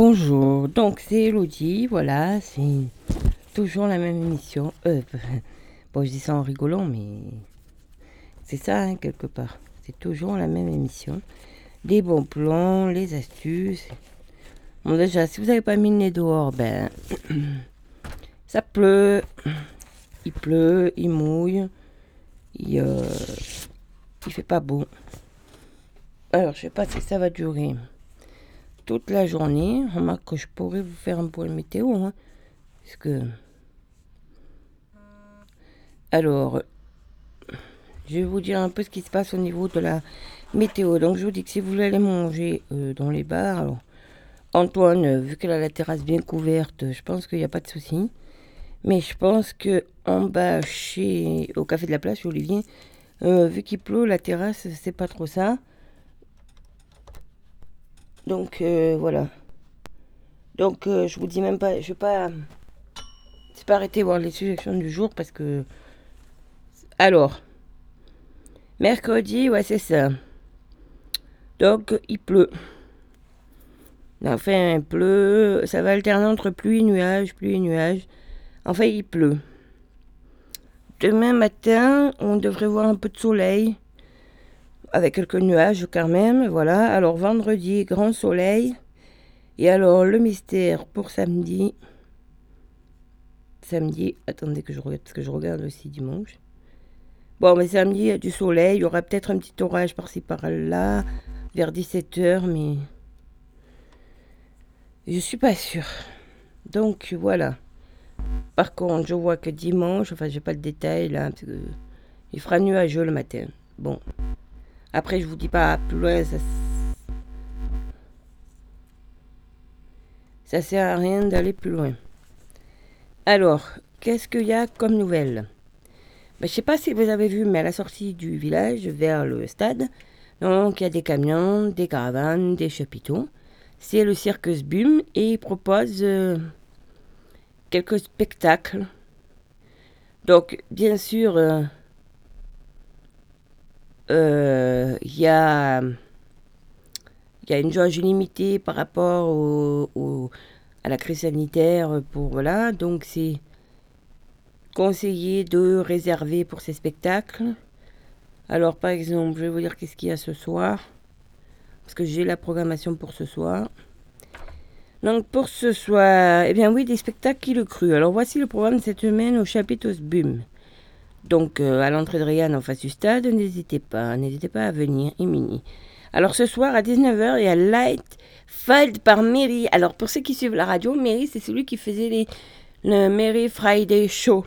Bonjour, donc c'est Elodie, voilà, c'est toujours la même émission. Euh, bon, je dis ça en rigolant, mais c'est ça, hein, quelque part. C'est toujours la même émission. Les bons plans, les astuces. Bon, déjà, si vous n'avez pas mis le nez dehors, ben, ça pleut, il pleut, il mouille, il, euh, il fait pas beau. Alors, je sais pas si ça va durer toute la journée. Remarque que je pourrais vous faire un point météo. Hein, parce que. Alors, je vais vous dire un peu ce qui se passe au niveau de la météo. Donc, je vous dis que si vous voulez aller manger euh, dans les bars, Antoine, euh, vu qu'elle a la terrasse bien couverte, je pense qu'il n'y a pas de souci. Mais je pense que en bas, chez, au café de la place, chez Olivier, euh, vu qu'il pleut, la terrasse, c'est pas trop ça. Donc euh, voilà. Donc euh, je vous dis même pas, je vais pas, c'est pas arrêter voir les suggestions du jour parce que. Alors, mercredi, ouais c'est ça. Donc il pleut. Enfin, il pleut, ça va alterner entre pluie et nuages, pluie et nuages. Enfin, il pleut. Demain matin, on devrait voir un peu de soleil avec quelques nuages quand même, voilà. Alors vendredi, grand soleil. Et alors le mystère pour samedi. Samedi, attendez que je regarde, parce que je regarde aussi dimanche. Bon, mais samedi, il y a du soleil. Il y aura peut-être un petit orage par-ci par-là, vers 17h, mais. Je suis pas sûre. Donc voilà. Par contre, je vois que dimanche, enfin, j'ai pas le détail là, il fera nuageux le matin. Bon. Après, je vous dis pas plus loin, ça, sert à rien d'aller plus loin. Alors, qu'est-ce qu'il y a comme nouvelle? Ben, Je sais pas si vous avez vu, mais à la sortie du village vers le stade, donc il y a des camions, des caravanes, des chapiteaux. C'est le Circus Bum et il propose euh, quelques spectacles. Donc, bien sûr, euh, il euh, y, a, une jauge limitée par rapport à la crise sanitaire. Pour, voilà, donc c'est conseillé de réserver pour ces spectacles. Alors par exemple, je vais vous dire qu'est-ce qu'il y a ce soir. Parce que j'ai la programmation pour ce soir. Donc pour ce soir, eh bien oui, des spectacles qui le cru. Alors voici le programme de cette semaine au chapitre BUM. Donc, euh, à l'entrée de Ryan en face du stade, n'hésitez pas, n'hésitez pas à venir, Imini. Alors, ce soir, à 19h, il y a Light Fight par Mary. Alors, pour ceux qui suivent la radio, Mary, c'est celui qui faisait les, le Mary Friday Show.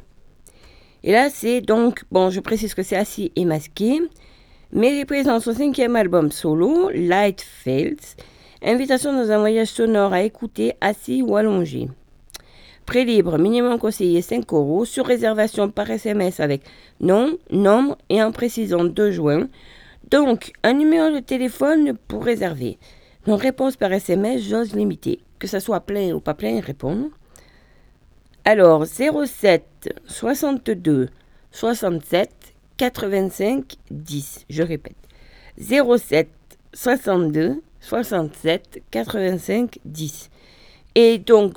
Et là, c'est donc, bon, je précise que c'est assis et masqué. Mary présente son cinquième album solo, Light Fields. Invitation dans un voyage sonore à écouter assis ou allongé. Prix libre, minimum conseillé 5 euros, sur réservation par SMS avec nom, nombre et en précisant 2 juin. Donc, un numéro de téléphone pour réserver. Donc, réponse par SMS, j'ose limiter. Que ça soit plein ou pas plein, répondre. Alors, 07 62 67 85 10. Je répète. 07 62 67 85 10. Et donc,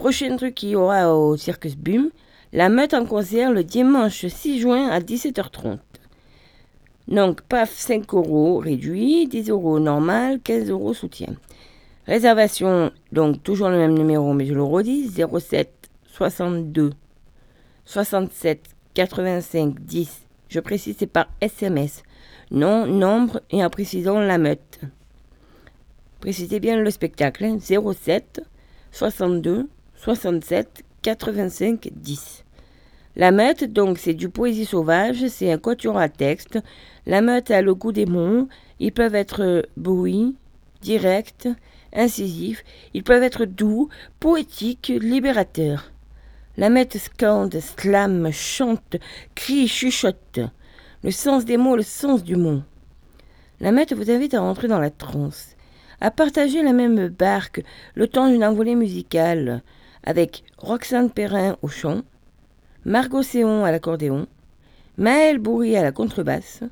Prochain truc qu'il y aura au Circus Bum, la meute en concert le dimanche 6 juin à 17h30. Donc, paf, 5 euros réduit, 10 euros normal, 15 euros soutien. Réservation, donc toujours le même numéro, mais je le redis, 07 62 67 85 10. Je précise, c'est par SMS. Nom, nombre et en précisant la meute. Précisez bien le spectacle, 07 62 67 85 10. La meute, donc, c'est du poésie sauvage, c'est un quatuor à texte. La meute a le goût des mots. Ils peuvent être bruits, directs, incisifs. Ils peuvent être doux, poétiques, libérateurs. La meute scande, slame, chante, crie, chuchote. Le sens des mots, le sens du mot. La meute vous invite à rentrer dans la transe, à partager la même barque le temps d'une envolée musicale, avec Roxane Perrin au chant, Margot Séon à l'accordéon, Maëlle Bourri à la contrebasse,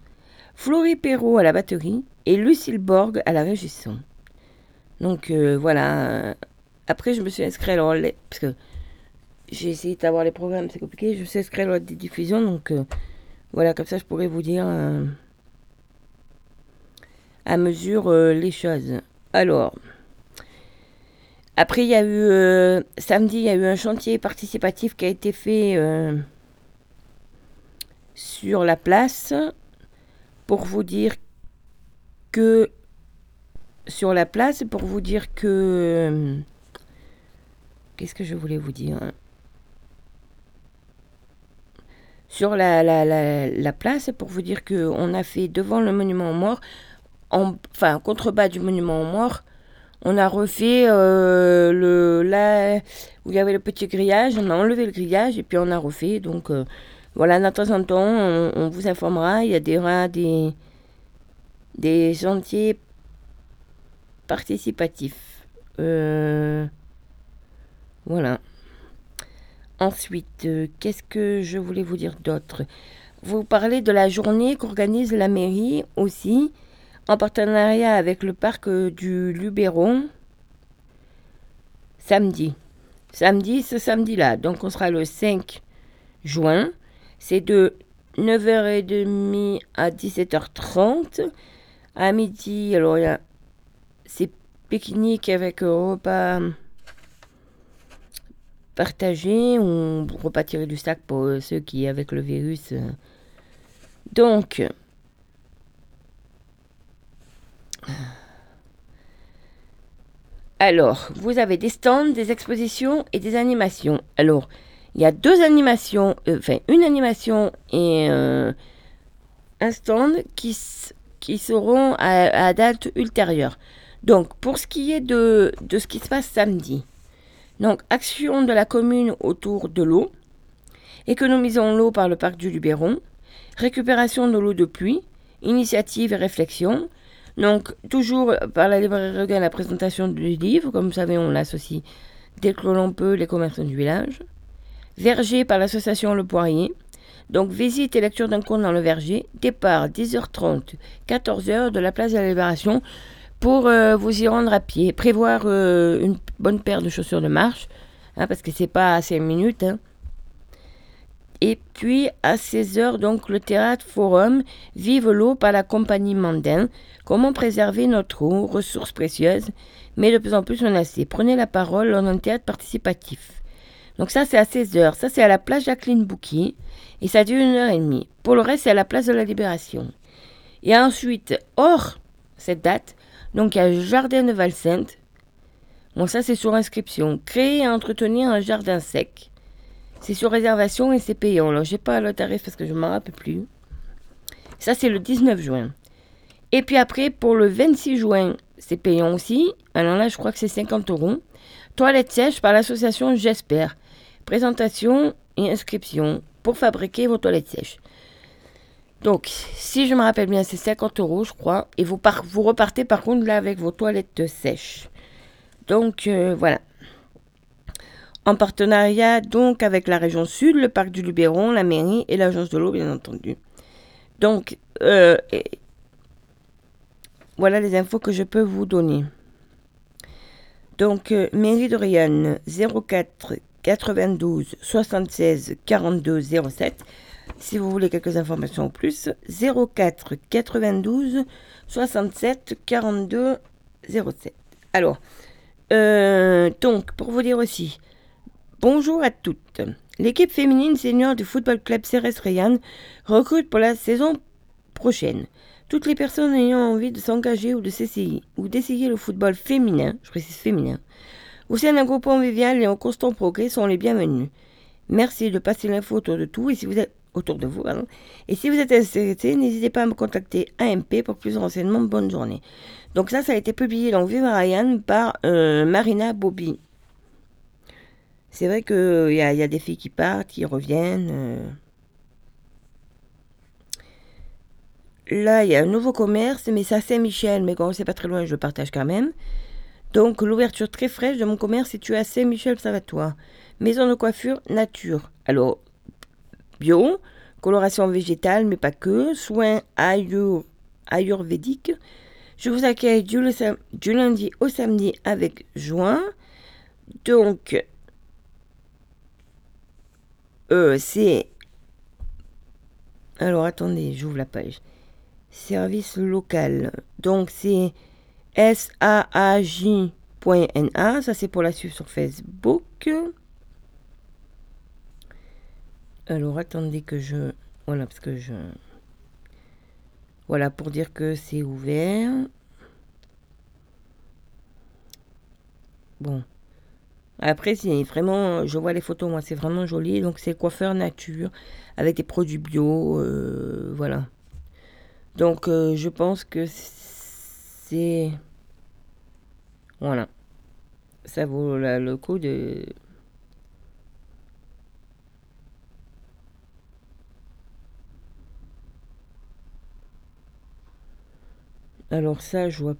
Florie Perrault à la batterie et Lucille Borg à la régissant. Donc voilà. Après, je me suis inscrit alors parce que j'ai essayé d'avoir les programmes, c'est compliqué. Je me suis inscrit à des diffusions, donc voilà, comme ça, je pourrais vous dire à mesure les choses. Alors. Après, il y a eu euh, samedi, il y a eu un chantier participatif qui a été fait euh, sur la place pour vous dire que sur la place pour vous dire que euh, qu'est-ce que je voulais vous dire sur la, la, la, place pour vous dire que on a fait devant le monument aux morts en, enfin contrebas du monument aux morts on a refait euh, le là où il y avait le petit grillage, on a enlevé le grillage et puis on a refait. Donc euh, voilà, de temps en temps, on, vous informera. Il y a des, des, des chantiers participatifs. Euh, voilà. Ensuite, qu'est-ce que je voulais vous dire d'autre? Vous parlez de la journée qu'organise la mairie aussi en partenariat avec le parc euh, du Luberon samedi. Samedi, ce samedi-là. Donc on sera le 5 juin. C'est de 9h30 à 17h30. À midi, alors il y a c'est pique-nique avec repas partagé ou repas tiré du sac pour euh, ceux qui avec le virus. Euh. Donc, alors, vous avez des stands, des expositions et des animations. Alors, il y a deux animations, euh, enfin une animation et euh, un stand qui, seront à, date ultérieure. Donc, pour ce qui est de, de ce qui se passe samedi, donc action de la commune autour de l'eau, économisons l'eau par le parc du Luberon, récupération de l'eau de pluie, initiative et réflexion, donc, toujours par la librairie Regain, la présentation du livre. Comme vous savez, on l'associe dès que l'on peut les commerçants du village. Verger par l'association Le Poirier. Donc, visite et lecture d'un conte dans le verger. Départ 10h30, 14h de la place de la Libération pour euh, vous y rendre à pied. Prévoir euh, une bonne paire de chaussures de marche, hein, parce que c'est pas à 5 minutes. Hein. Et puis à 16h, donc le théâtre forum Vive l'eau par la compagnie Mandin. Comment préserver notre eau, ressource précieuse, mais de plus en plus menacée. Prenez la parole lors d'un théâtre participatif. Donc ça c'est à 16h. Ça c'est à la place Jacqueline Bouquet. Et ça dure une heure et demie. Pour le reste, c'est à la place de la Libération. Et ensuite, hors cette date, donc le jardin de Valsainte. Bon, ça c'est sur inscription. Créer et entretenir un jardin sec. C'est sur réservation et c'est payant. Alors, j'ai pas le tarif parce que je m'en rappelle plus. Ça, c'est le 19 juin. Et puis après, pour le 26 juin, c'est payant aussi. Alors là, je crois que c'est 50 euros. Toilette sèche par l'association J'espère. Présentation et inscription pour fabriquer vos toilettes sèches. Donc, si je me rappelle bien, c'est 50 euros, je crois. Et vous, vous repartez par contre là avec vos toilettes sèches. Donc, euh, voilà en partenariat donc avec la région sud, le parc du Luberon, la mairie et l'agence de l'eau, bien entendu. Donc, euh, voilà les infos que je peux vous donner. Donc, euh, mairie de Rion, 04 92 76 42 07. Si vous voulez quelques informations en plus, 04 92 67 42 07. Alors, euh, donc, pour vous dire aussi, Bonjour à toutes. L'équipe féminine senior du Football Club Ceres Rayan recrute pour la saison prochaine. Toutes les personnes ayant envie de s'engager ou de s'essayer ou d'essayer le football féminin, je précise féminin, au sein d'un groupe convivial et en constant progrès sont les bienvenus. Merci de passer l'info autour de tout et si vous êtes autour de vous, Et si vous êtes intéressé, n'hésitez pas à me contacter AMP pour plus de renseignements. Bonne journée. Donc ça, ça a été publié dans Vive Ryan par euh, Marina Bobby. C'est vrai qu'il euh, y, a des filles qui partent, qui reviennent. Euh. Là, il y a un nouveau commerce, mais c'est à Saint-Michel, mais quand c'est pas très loin, je le partage quand même. Donc, l'ouverture très fraîche de mon commerce situé à Saint-Michel-Salvatoire. Maison de coiffure nature. Alors, bio, coloration végétale, mais pas que, soins ayur, ayurvédiques, Je vous accueille du, lundi au samedi avec joie. Donc, euh, c'est. Alors attendez, j'ouvre la page. Service local. Donc c'est S-A-A-J.NA. Ça c'est pour la suivre sur Facebook. Alors attendez que je. Voilà, parce que je. Voilà, pour dire que c'est ouvert. Bon. Après, c'est vraiment, je vois les photos, moi, c'est vraiment joli. Donc, c'est coiffeur nature avec des produits bio. Euh, voilà. Donc, euh, je pense que c'est. Voilà. Ça vaut le coup de. Alors, ça, je vois.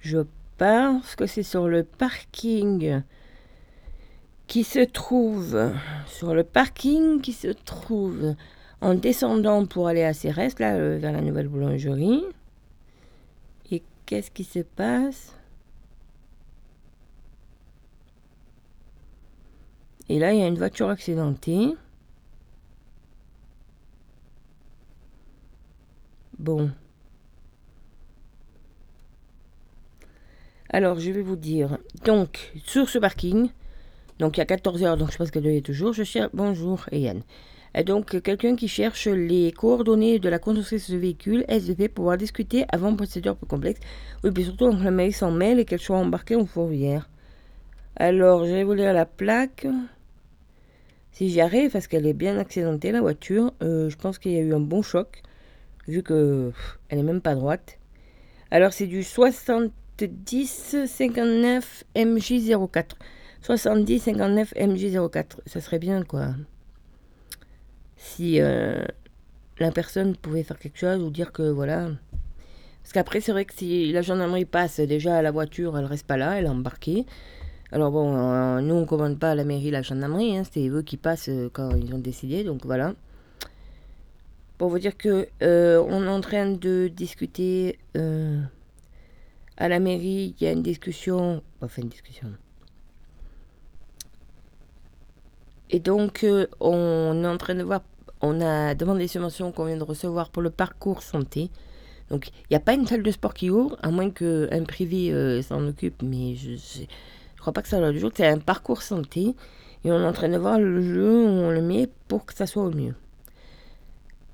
Je pense que c'est sur le parking qui se trouve. Sur le parking qui se trouve en descendant pour aller à Cérès, là, euh, vers la nouvelle boulangerie. Et qu'est-ce qui se passe? Et là, il y a une voiture accidentée. Bon. Alors, je vais vous dire. Donc, sur ce parking, donc il y a 14 heures, donc je pense qu'elle y toujours. Je cherche. Bonjour, Yann. Et donc, quelqu'un qui cherche les coordonnées de la construction de ce véhicule, SVP, pour pouvoir discuter avant procédure plus complexe. Oui, puis surtout, on mail sans mail et qu'elle soit embarquée en fourrière. Alors, je vais vous lire la plaque. Si j'y arrive, parce qu'elle est bien accidentée, la voiture, euh, je pense qu'il y a eu un bon choc, vu que elle est même pas droite. Alors, c'est du 70 59 MJ04. 70 59 MJ04. Ça serait bien, quoi si euh, la personne pouvait faire quelque chose ou dire que voilà. Parce qu'après, c'est vrai que si la gendarmerie passe déjà à la voiture, elle reste pas là, elle est embarquée. Alors bon, euh, nous on commande pas à la mairie la gendarmerie, hein, c'est eux qui passent euh, quand ils ont décidé, donc voilà. Pour vous dire que on est en train de discuter à la mairie, il y a une discussion, enfin une discussion. Et donc on est en train de voir on a demandé des subventions qu'on vient de recevoir pour le parcours santé. Donc, il n'y a pas une salle de sport qui ouvre, à moins qu'un privé euh, s'en occupe, mais je ne crois pas que ça va du jour. C'est un parcours santé. Et on est en train de voir le jeu où on le met pour que ça soit au mieux.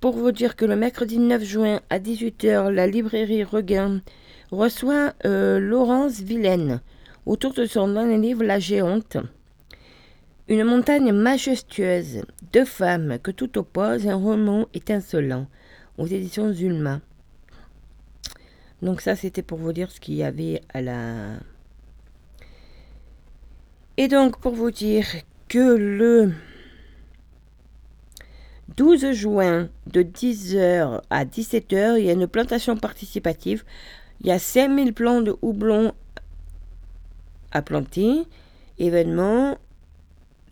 Pour vous dire que le mercredi 9 juin à 18h, la librairie Regain reçoit euh, Laurence Vilaine autour de son dernier livre La Géante. Une montagne majestueuse, deux femmes que tout oppose, un roman étincelant, aux éditions Zulma. Donc ça, c'était pour vous dire ce qu'il y avait à la... Et donc, pour vous dire que le 12 juin, de 10h à 17h, il y a une plantation participative. Il y a 5000 plants de houblon à planter. Événement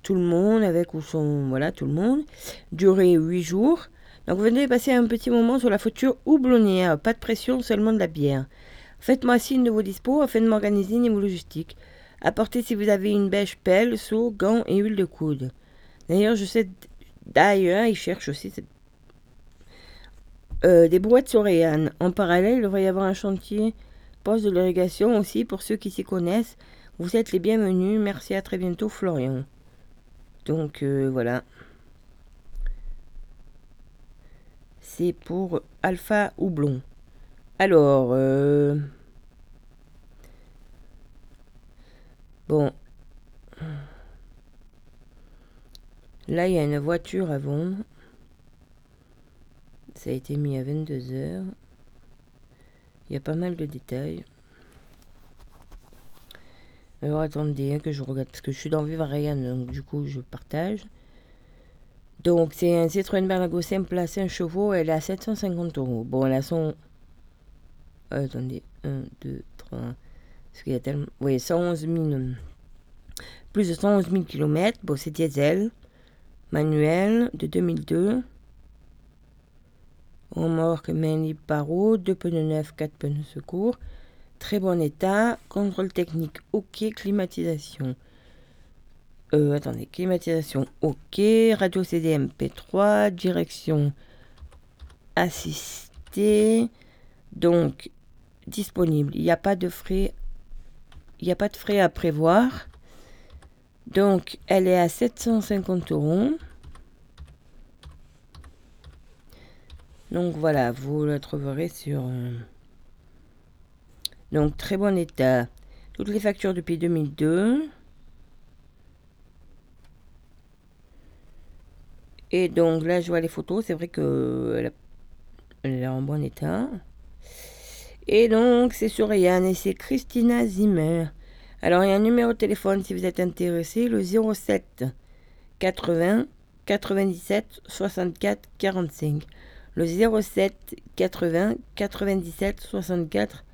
tout le monde, avec ou son, voilà, tout le monde, durée 8 jours. Donc vous venez passer un petit moment sur la photo houblonnière, pas de pression, seulement de la bière. Faites-moi signe de vos dispos afin de m'organiser niveau logistique. Apportez si vous avez une bêche, pelle, seau, gants et huile de coude. D'ailleurs, je sais, d'ailleurs, ils cherchent aussi euh, des brouettes sur En parallèle, il devrait y avoir un chantier poste de l'irrigation aussi pour ceux qui s'y connaissent. Vous êtes les bienvenus. Merci, à très bientôt, Florian. Donc euh, voilà. C'est pour Alpha Houblon. Alors, euh, bon. Là, il y a une voiture à vendre. Ça a été mis à 22 heures. Il y a pas mal de détails. Alors attendez hein, que je regarde, parce que je suis dans Viva donc du coup je partage. Donc c'est un Citroën Berlingo simple place 5 chevaux, elle est à 750 euros. Bon, elle a son... Euh, attendez, 1, 2, 3... Parce qu'il y a tellement... Oui, 111 000... Plus de 111 000 km. Bon, c'est diesel. Manuel de 2002. Remorque libre paro, deux pneus neufs, quatre pneus secours. Très bon état. Contrôle technique OK. Climatisation. Euh, attendez, climatisation OK. Radio CD MP3. Direction assistée. Donc, disponible. Il n'y a pas de frais. Il n'y a pas de frais à prévoir. Donc, elle est à 750 euros. Donc voilà, vous la trouverez sur... Euh, donc très bon état. Toutes les factures depuis 2002. Et donc là, je vois les photos. C'est vrai que elle est en bon état. Et donc, c'est sur Yann et c'est Christina Zimmer. Alors, il y a un numéro de téléphone si vous êtes intéressé, le 07 80 97 64 45. Le 07 80 97 64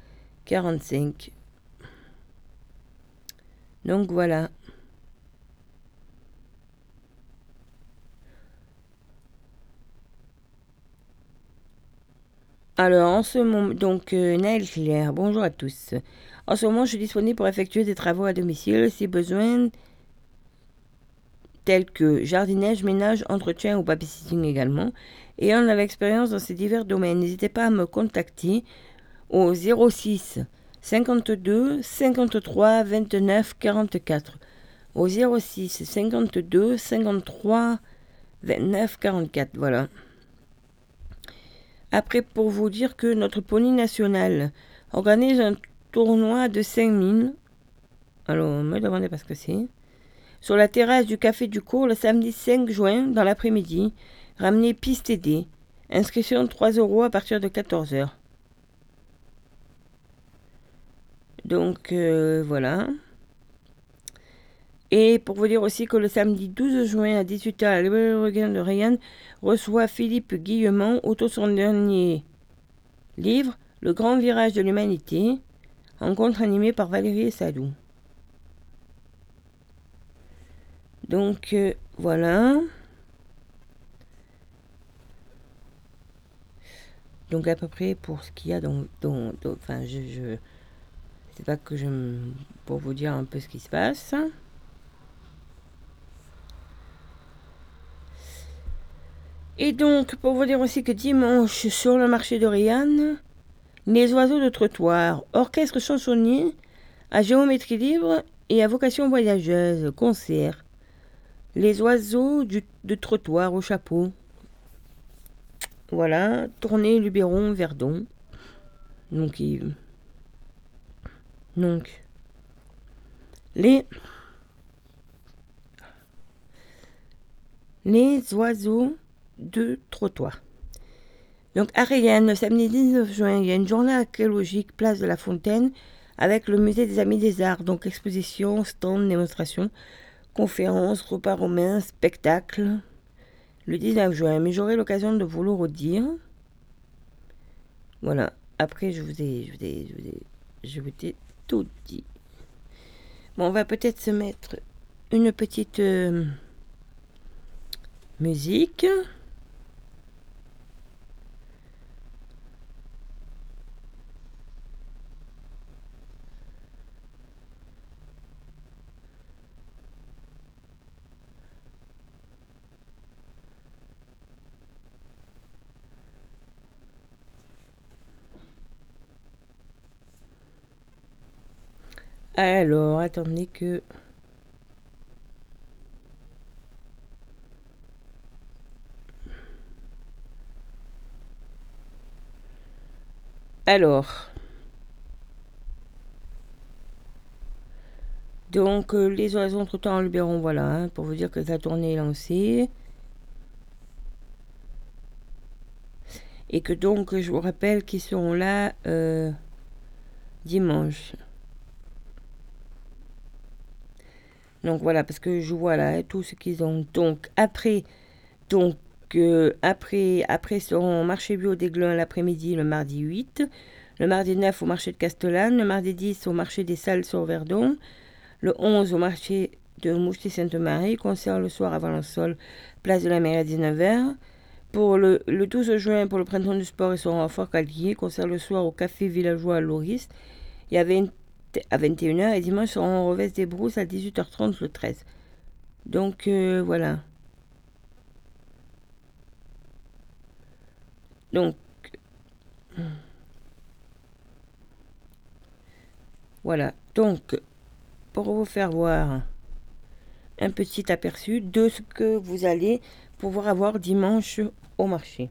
45. Donc voilà. Alors, en ce moment, donc, euh, Naël Claire, bonjour à tous. En ce moment, je suis disponible pour effectuer des travaux à domicile si besoin, tels que jardinage, ménage, entretien ou babysitting également. Et on a l'expérience dans ces divers domaines. N'hésitez pas à me contacter au 06 52 53 29 44. Au 06 52 53 29 44. Voilà. Après, pour vous dire que notre pony national organise un tournoi de 5000. Alors, me demandez pas ce que c'est. Sur la terrasse du Café du Cours le samedi 5 juin dans l'après-midi. Ramenez piste aidée. Inscription 3 euros à partir de 14h. Donc euh, voilà. Et pour vous dire aussi que le samedi 12 juin à 18h, la librairie de Rayan reçoit Philippe Guillemont, auto son dernier livre, Le grand virage de l'humanité, rencontre animée par Valérie Sadou. Donc euh, voilà. Donc à peu près pour ce qu'il y a dans, enfin je, je c'est pas que je pour vous dire un peu ce qui se passe. Et donc, pour vous dire aussi que dimanche, sur le marché de les oiseaux de trottoir, orchestre chansonnier, à géométrie libre et à vocation voyageuse, concert. Les oiseaux de trottoir au chapeau. Voilà, tournée Luberon, Verdon. Donc, donc, les, les oiseaux de trottoir. Donc le samedi 19 juin, il y a une journée archéologique place de la Fontaine avec le musée des Amis des Arts, donc exposition, stand, démonstration, conférences, repas romains, spectacle. Le 19 juin, mais j'aurai l'occasion de vous le redire. Voilà. Après, je vous ai, je vous ai, je vous ai, je vous ai tout dit. Bon, on va peut-être se mettre une petite euh, musique. Alors, attendez que... Alors... Donc, euh, les oiseaux entre-temps en Luberon, voilà, hein, pour vous dire que la tournée est lancée. Et que donc, je vous rappelle qu'ils seront là euh, dimanche. Donc voilà, parce que je vois là hein, tout ce qu'ils ont. Donc après, donc, euh, après, après son marché bio des d'Aiglun l'après-midi, le mardi 8, le mardi 9 au marché de Castellane, le mardi 10 au marché des Salles sur Verdon, le 11 au marché de Moucheté-Sainte-Marie, concert le soir avant le place de la mer à 19h. Pour le, le, 12 juin, pour le printemps du sport et son renfort calquier, concert le soir au café villageois à Loris. Il y avait une à 21h et dimanche on reveste des brousses à 18h30 le 13. Donc euh, voilà. Donc voilà. Donc pour vous faire voir un petit aperçu de ce que vous allez pouvoir avoir dimanche au marché.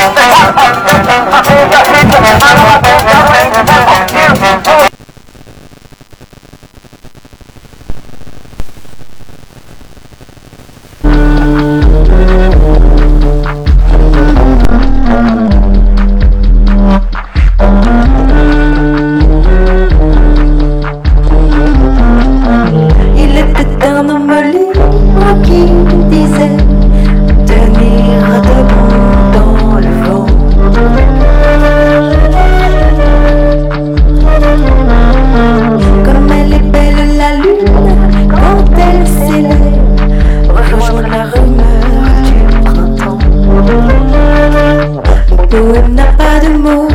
Thank you. Do Tu na padumo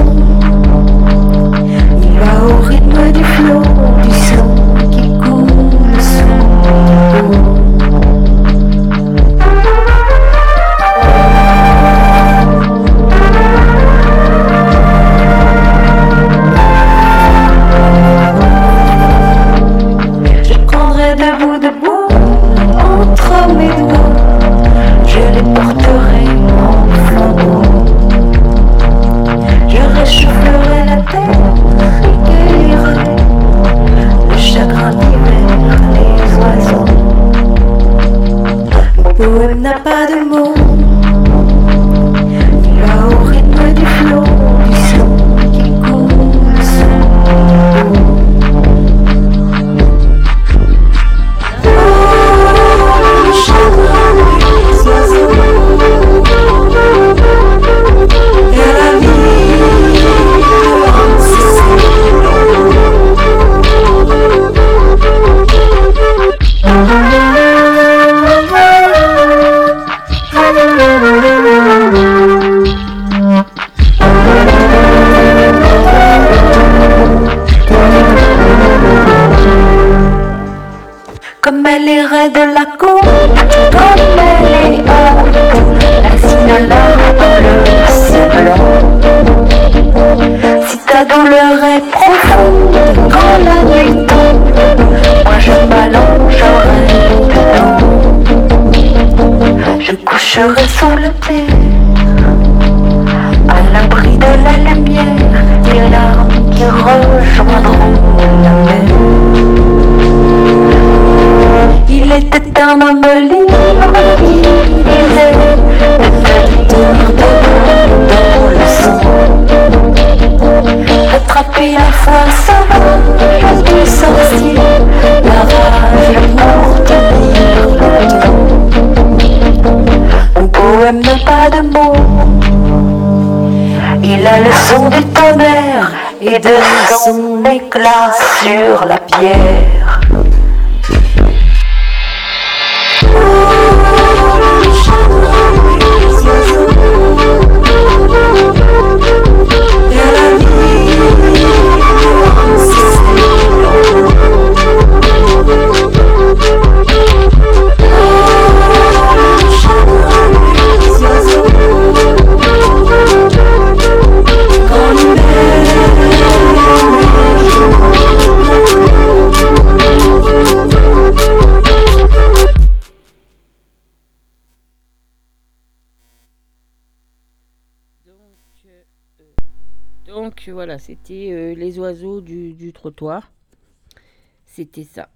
C'était ça.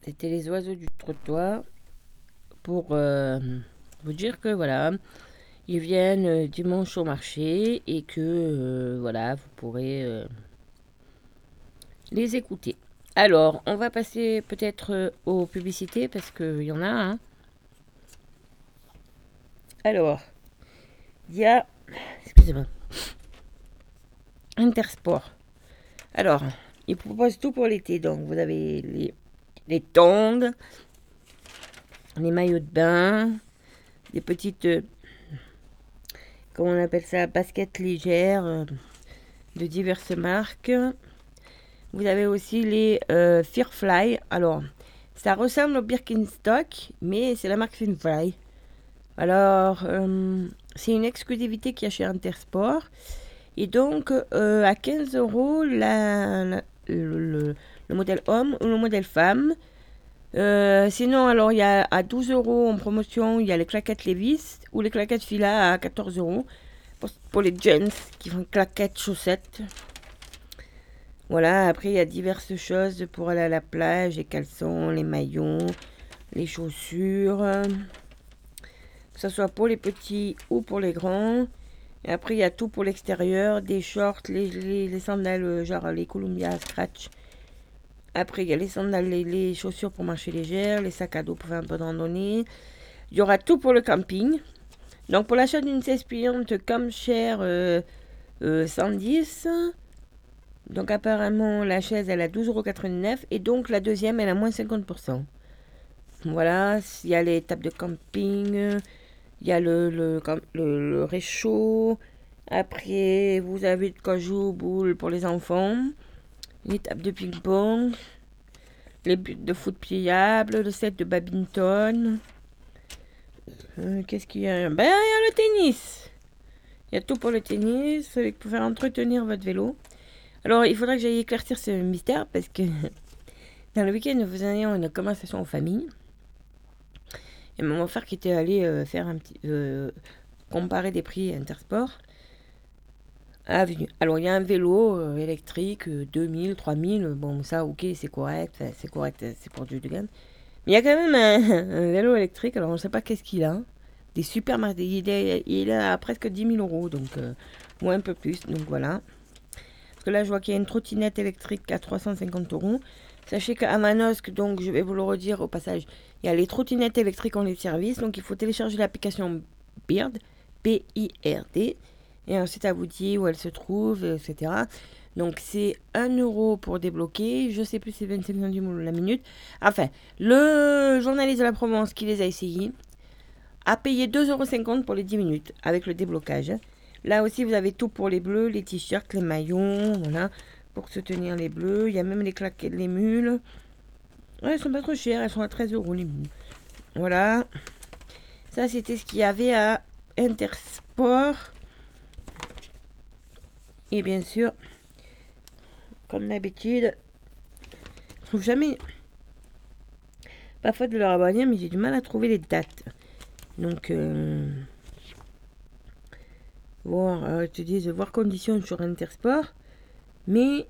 C'était les oiseaux du trottoir. Pour euh, vous dire que voilà, ils viennent euh, dimanche au marché et que euh, voilà, vous pourrez les écouter. Alors, on va passer peut-être aux publicités parce qu'il y en a. Hein. Alors, il y a. Excusez-moi. Intersport. Alors, ils proposent tout pour l'été. Donc, vous avez les, les tongs, les maillots de bain, des petites. euh, comment on appelle ça Baskets légères euh, de diverses marques. Vous avez aussi les euh, Firefly. Alors, ça ressemble au Birkenstock, mais c'est la marque Firefly. Alors, euh, c'est une exclusivité qu'il y a chez Intersport. Et donc, à 15 euros, la- le, le- le modèle homme ou le modèle femme. Euh, sinon, alors, il y a à 12 euros en promotion, il y a les claquettes Levis ou les claquettes Fila à 14 euros. Pour, les gens qui font claquettes chaussettes. Voilà, après, il y a diverses choses pour aller à la plage, les caleçons, les maillots, les chaussures. Que ce soit pour les petits ou pour les grands. Après, il y a tout pour l'extérieur, des shorts, les, les, les sandales, euh, genre les Columbia Scratch. Après, il y a les sandales, les, chaussures pour marcher légère, les sacs à dos pour faire un peu de randonnée. Il y aura tout pour le camping. Donc, pour l'achat d'une 16 pliante comme cher euh, euh, 110, donc apparemment, la chaise, elle a 12,89€ et donc la deuxième, elle a moins 50%. Voilà, il y a les tables de camping, il y a le, le, le, le réchaud. Après, vous avez jouer aux boules pour les enfants, les tables de ping-pong, les buts de foot pliables, le set de badminton. Euh, Qu'est-ce qu'il y a? Ben, il y a le tennis. Il y a tout pour le tennis, avec pour faire entretenir votre vélo. Alors, il faudra que j'aille éclaircir ce mystère parce que dans le week-end, nous faisions une conversation en famille. Et mon frère qui était allé euh, faire un petit. euh, comparer des prix Intersport a venu. Alors, il y a un vélo euh, électrique, euh, 2000, 3000. euh, Bon, ça, ok, c'est correct. C'est correct, c'est pour du de gamme. Mais il y a quand même un, vélo électrique. Alors, on ne sait pas qu'est-ce qu'il a. Des super. Il est, à presque 10 000 euros. Donc, ou un peu plus. Donc, voilà. Parce que là, je vois qu'il y a une trottinette électrique à 350 euros. Sachez qu'à Manosque, donc je vais vous le redire au passage, il y a les trottinettes électriques en libre service. Donc il faut télécharger l'application Beard, B-I-R-D. Et ensuite, elle vous dit où elle se trouve, etc. Donc c'est 1 euro pour débloquer. Je sais plus si c'est 25 centimes la minute. Enfin, le journaliste de la Provence qui les a essayés a payé 2,50 euros pour les 10 minutes avec le déblocage. Là aussi, vous avez tout pour les bleus, les t-shirts, les maillons, voilà, pour soutenir les bleus. Il y a même les claquettes, les mules. Elles sont pas trop chères, elles sont à 13 euros les mules. Voilà. Ça, c'était ce qu'il y avait à Intersport. Et bien sûr, comme d'habitude, je trouve jamais. Faute de leur dit, mais j'ai du mal à trouver les dates. Donc, euh, voir, euh, te disent voir conditions sur Intersport. Mais,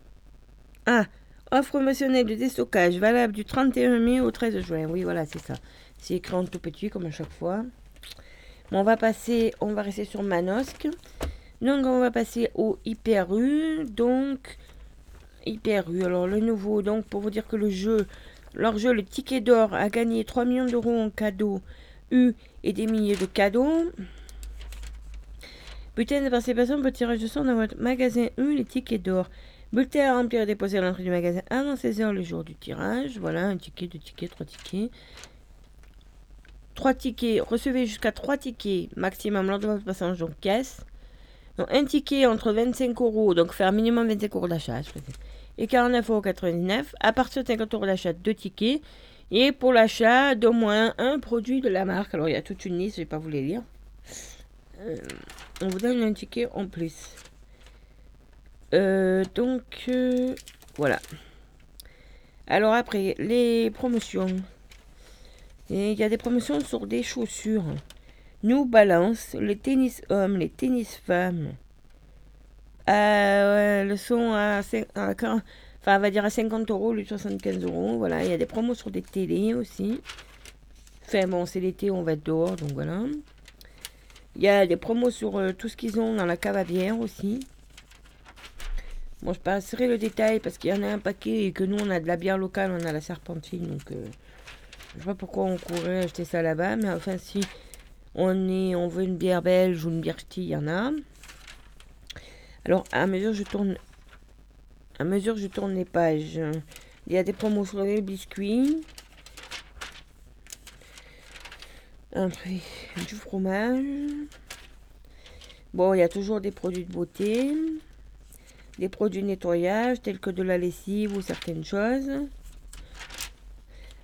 ah, offre promotionnelle de déstockage valable du 31 mai au 13 juin. Oui, voilà, c'est ça. C'est écrit en tout petit, comme à chaque fois. Bon, on va passer, on va rester sur Manosque. Donc, on va passer au Hyper U. Donc, Hyper U. Alors, le nouveau, donc, pour vous dire que le jeu, leur jeu, le ticket d'or, a gagné 3 millions d'euros en cadeaux U et des milliers de cadeaux. Bulletin de participation pour tirage de sort dans votre magasin U, les tickets d'or. Bulletin à remplir et déposer à l'entrée du magasin avant 16h le jour du tirage. Voilà, un ticket, deux tickets, trois tickets. Trois tickets, recevez jusqu'à trois tickets maximum lors de votre passage en caisse. Donc, un ticket entre 25 euros, donc faire minimum 25 euros d'achat, et 49,99 euros. À partir de 50 euros d'achat, deux tickets. Et pour l'achat d'au moins un produit de la marque, alors il y a toute une liste, je ne vais pas vous les lire. Euh, on vous donne un ticket en plus. Euh, donc, euh, voilà. Alors après, les promotions. Il y a des promotions sur des chaussures. New Balance, les tennis hommes, les tennis femmes. Euh, le sont à, cin- à 40 Enfin, on va dire à 50 euros de 75 euros. Voilà, il y a des promos sur des télés aussi. Enfin bon, c'est l'été, on va être dehors, donc voilà. Il y a des promos sur euh, tout ce qu'ils ont dans la cave bière aussi. Bon, je passerai le détail parce qu'il y en a un paquet et que nous, on a de la bière locale, on a la serpentine. Donc, euh, je vois pas pourquoi on courrait acheter ça là-bas. Mais enfin, si on veut une bière belge ou une bière ch'ti, il y en a. Alors, à mesure je tourne, à mesure je tourne les pages, il y a des promos sur les biscuits. Après, du fromage. Bon, il y a toujours des produits de beauté. Des produits de nettoyage, tels que de la lessive ou certaines choses.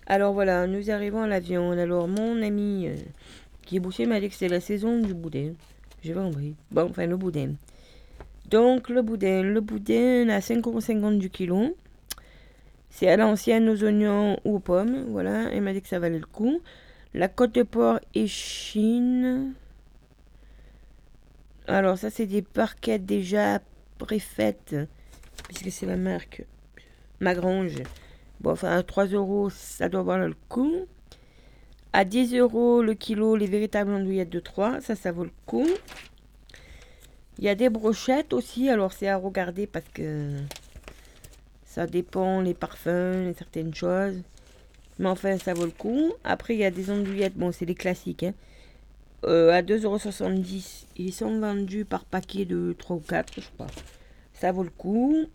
Alors voilà, nous arrivons à l'avion. Alors, mon ami euh, qui est bouché m'a dit que c'est la saison du boudin. Je vais en Bon, enfin, le boudin. Donc, le boudin. Le boudin à 5,50€ du kilo. C'est à l'ancienne aux oignons ou aux pommes. Voilà, il m'a dit que ça valait le coup. La côte de porc et chine. Alors, ça, c'est des parquettes déjà préfaites. Puisque c'est la marque Magrange. Bon, enfin, à 3 euros, ça doit avoir le coup. À 10 euros le kilo, les véritables andouillettes de 3. Ça, ça vaut le coup. Il y a des brochettes aussi, alors c'est à regarder parce que ça dépend les parfums, et certaines choses. Mais enfin, ça vaut le coup. Après, il y a des andouillettes, bon, c'est les classiques. Hein. Euh, à 2,70€. Ils sont vendus par paquet de 3 ou 4, je crois. Ça vaut le coup.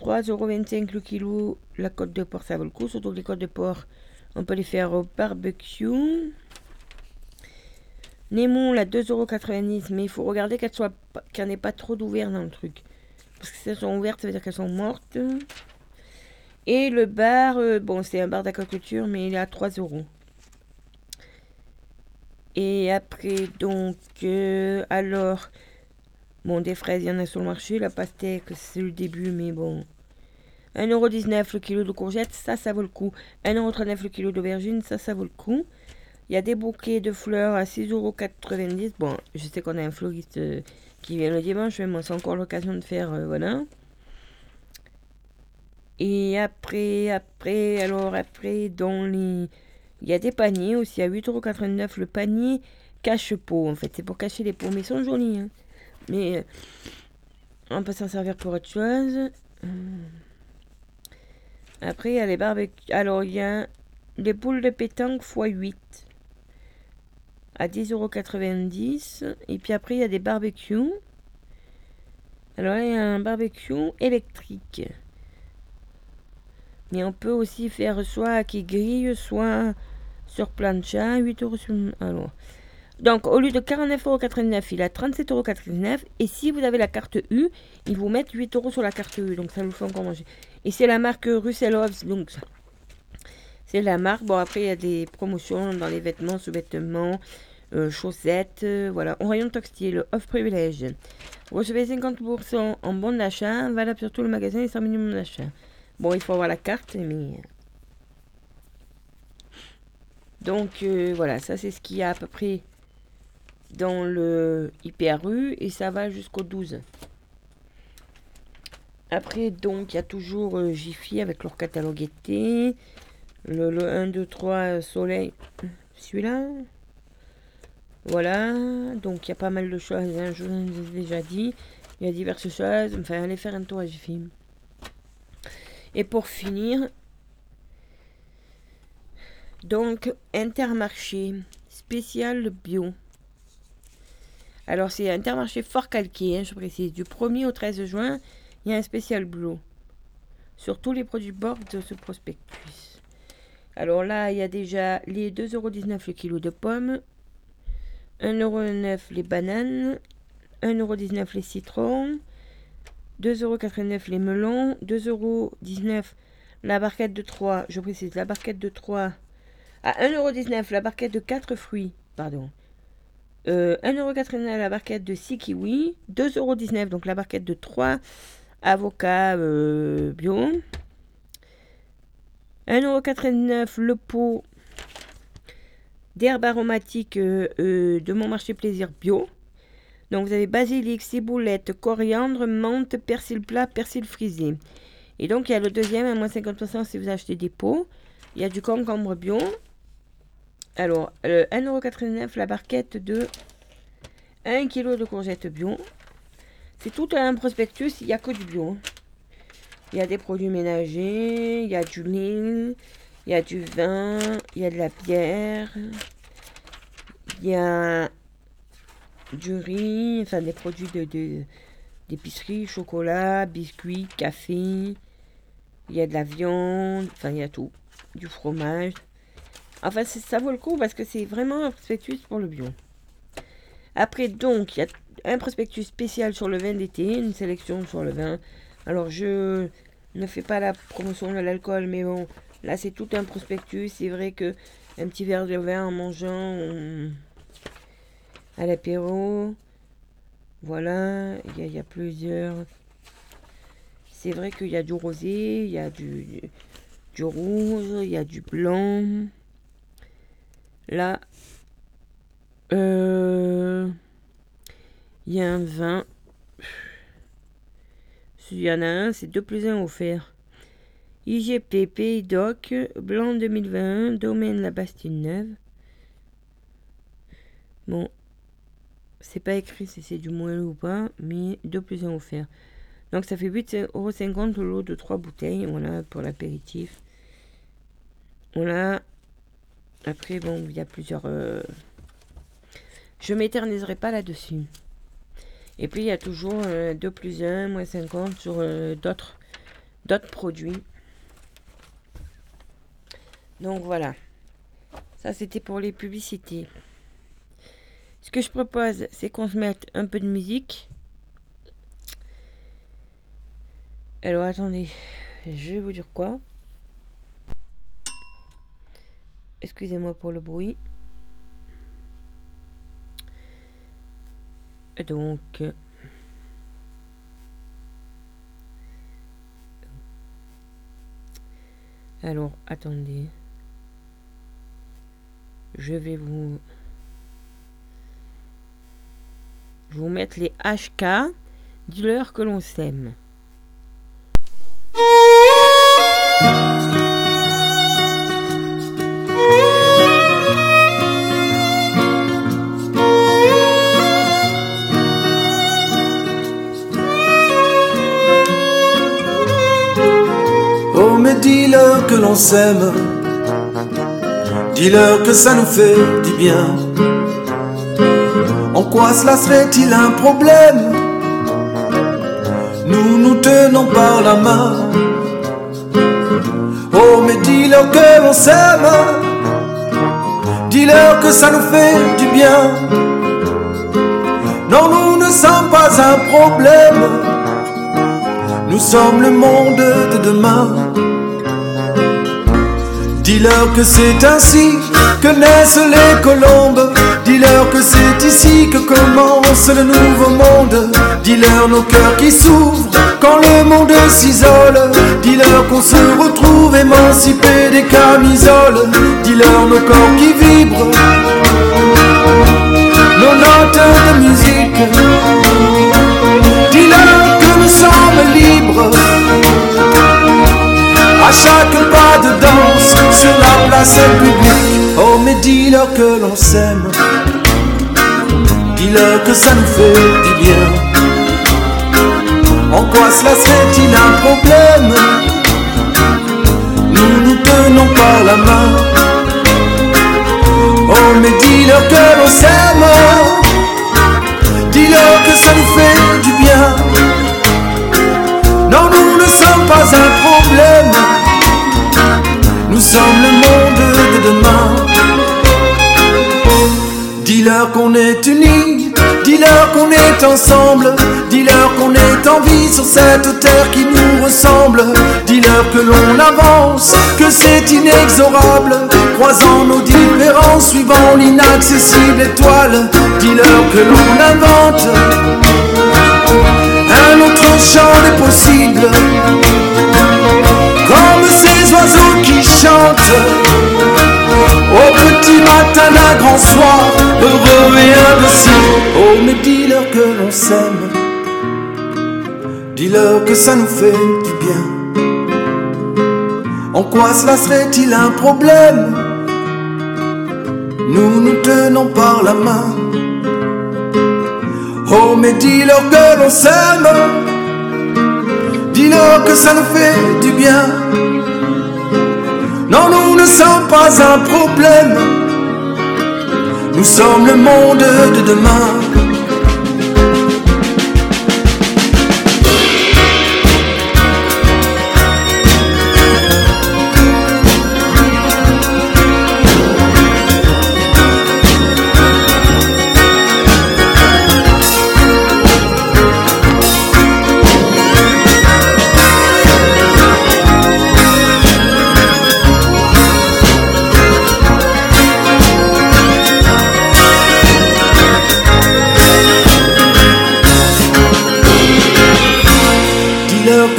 3,25€ le kilo, la côte de porc, ça vaut le coup. Surtout que les côtes de porc, on peut les faire au barbecue. Nemo, la 2,90€, mais il faut regarder qu'elle soit qu'elle n'ait pas trop d'ouvert dans le truc. Parce que si elles sont ouvertes, ça veut dire qu'elles sont mortes. Et le bar, euh, bon, c'est un bar d'aquaculture, mais il est à 3 euros. Et après, donc, euh, alors, bon, des fraises, il y en a sur le marché. La pastèque, c'est le début, mais bon. 1,19€ le kilo de courgettes, ça, ça vaut le coup. 1,39€ le kilo d'aubergine, ça, ça vaut le coup. Il y a des bouquets de fleurs à 6,90€. Bon, je sais qu'on a un fleuriste euh, qui vient le dimanche, mais moi, c'est encore l'occasion de faire, voilà. Et après, après, alors après, dans les... Il y a des paniers aussi à 8,89€ le panier cache-pot. En fait, c'est pour cacher les pots, mais ils sont jolis. Hein. Mais euh, on peut s'en servir pour autre chose. Après, il y a les barbecues. Alors, il y a les boules de pétanque x 8 à 10,90€. Et puis après, il y a des barbecues. Alors il y a un barbecue électrique. Mais on peut aussi faire soit qui grille, soit sur plancha, 8 euros sur... Alors. Donc, au lieu de 49,89€, il a 37,99€. Et si vous avez la carte U, ils vous mettent 8 euros sur la carte U. Donc, ça vous fait encore manger. Et c'est la marque Russellovs. Donc, c'est la marque. Bon, après, il y a des promotions dans les vêtements, sous-vêtements, euh, chaussettes. Euh, voilà. On rayon textile, off privilège. Recevez 50% en bon d'achat, valable sur tout le magasin et sans minimum d'achat. Bon, il faut avoir la carte, mais. Donc, euh, voilà, ça, c'est ce qu'il y a à peu près dans le U et ça va jusqu'au 12. Après, donc, il y a toujours euh, avec leur catalogue été. Le, le 1, 2, 3 soleil. Celui-là. Voilà. Donc, il y a pas mal de choses. Hein, je vous ai déjà dit. Il y a diverses choses. Enfin, allez faire un tour à Jiffy. Et pour finir, donc, Intermarché spécial bio. Alors, c'est Intermarché fort calqué, hein, je précise. Du 1er au 13 juin, il y a un spécial bleu sur tous les produits bord de ce prospectus. Alors là, il y a déjà les 2,19€ le kilo de pommes, 1,9€ les bananes, 1,19€ les citrons, 2,89€ les melons, 2,19€ la barquette de 3, je précise, la barquette de 3, à 1,19€ la barquette de 4 fruits, pardon, euh, 1,89€ la barquette de 6 kiwis, 2,19€ donc la barquette de 3 avocats euh, bio, 1,89€ le pot d'herbes aromatiques euh, euh, de mon marché plaisir bio. Donc vous avez basilic, ciboulette, coriandre, menthe, persil plat, persil frisé. Et donc, il y a le deuxième à moins 50% si vous achetez des pots. Il y a du concombre bio. Alors, le 1,89€ la barquette de 1 kg de courgettes bio. C'est tout un prospectus, il n'y a que du bio. Il y a des produits ménagers, il y a du lait, il y a du vin, il y a de la bière, il y a du riz, enfin des produits de, d'épicerie, chocolat, biscuits, café, il y a de la viande, enfin il y a tout, du fromage. Enfin ça vaut le coup parce que c'est vraiment un prospectus pour le bio. Après donc il y a un prospectus spécial sur le vin d'été, une sélection sur le vin. Alors je ne fais pas la promotion de l'alcool, mais bon, là c'est tout un prospectus. C'est vrai que un petit verre de vin en mangeant à l'apéro, voilà, il y, a- plusieurs. C'est vrai qu'il y a du rosé, il y a du, du rouge, il y a du blanc. Là, euh, il y a un vin. Il y en a un, c'est 2 plus 1 offert. IGP Pays Doc, blanc 2021, domaine La Bastille Neuve. Bon, c'est pas écrit si c'est du moelleux ou pas, mais 2 plus 1 offert. Donc ça fait 8,50€ le lot de 3 bouteilles, voilà, pour l'apéritif. Voilà. Après, bon, il y a plusieurs... euh, Je m'éterniserai pas là-dessus. Et puis il y a toujours euh, 2 plus 1, moins 50 sur euh, d'autres produits. Donc voilà. Ça c'était pour les publicités. Ce que je propose, c'est qu'on se mette un peu de musique. Alors attendez, je vais vous dire quoi. Excusez-moi pour le bruit. Donc, euh, alors attendez, je vais vous, je vous mettre les HK. Dis-leur que l'on s'aime. Oh mais dis-leur que l'on s'aime Dis-leur que ça nous fait du bien En quoi cela serait-il un problème? Nous nous tenons par la main. Oh mais dis-leur que l'on s'aime. Dis-leur que ça nous fait du bien. Non nous ne sommes pas un problème. Nous sommes le monde de demain. Dis-leur que c'est ainsi que naissent les colombes. Dis-leur que c'est ici que commence le nouveau monde. Dis-leur nos cœurs qui s'ouvrent quand le monde s'isole. Dis-leur qu'on se retrouve émancipés des camisoles. Dis-leur nos corps qui vibrent, nos notes de musique. Dis-leur que nous sommes libres. À chaque pas de danse sur la place publique. Oh, mais dis-leur que l'on s'aime. Dis-leur que ça nous fait du bien. En quoi cela serait-il un problème? Nous nous tenons par la main. Oh, mais dis-leur que l'on s'aime. Dis-leur que ça nous fait du bien. Non, nous ne sommes pas un problème. Sommes le monde de demain. Dis-leur qu'on est unis, dis-leur qu'on est ensemble, dis-leur qu'on est en vie sur cette terre qui nous ressemble, dis-leur que l'on avance, que c'est inexorable, croisant nos différences, suivant l'inaccessible étoile, dis-leur que l'on invente un autre champ des possibles, qui chantent. Au petit matin d'un grand soir, heureux et indécis. Oh, mais dis-leur que l'on s'aime. Dis-leur que ça nous fait du bien. En quoi cela serait-il un problème? Nous nous tenons par la main. Oh, mais dis-leur que l'on s'aime. Dis-leur que ça nous fait du bien. Non, nous ne sommes pas un problème. Nous sommes le monde de demain.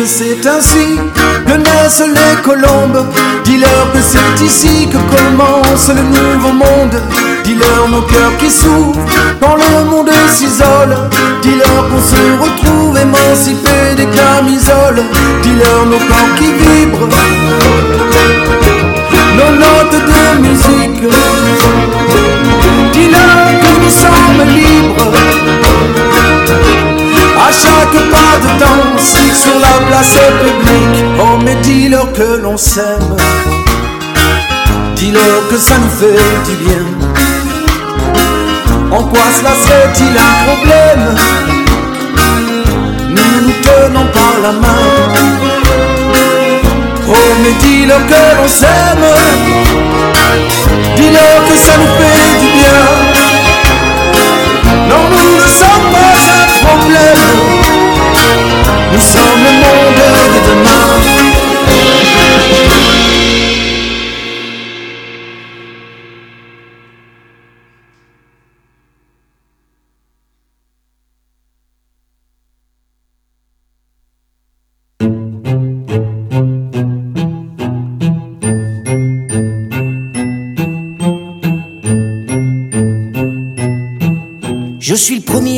C'est ainsi que naissent les colombes. Dis-leur que c'est ici que commence le nouveau monde. Dis-leur nos cœurs qui souffrent quand le monde s'isole. Dis-leur qu'on se retrouve émancipés des camisoles. Dis-leur nos corps qui vibrent, nos notes de musique. Dis-leur que nous sommes libres chaque pas de danse sur la place publique. Oh, mais dis-leur que l'on s'aime, dis-leur que ça nous fait du bien. En quoi cela serait-il un problème? Nous nous tenons par la main. Oh, mais dis-leur que l'on s'aime, dis-leur que ça nous fait du bien. Nous ne sommes pas nous sommes le monde de demain.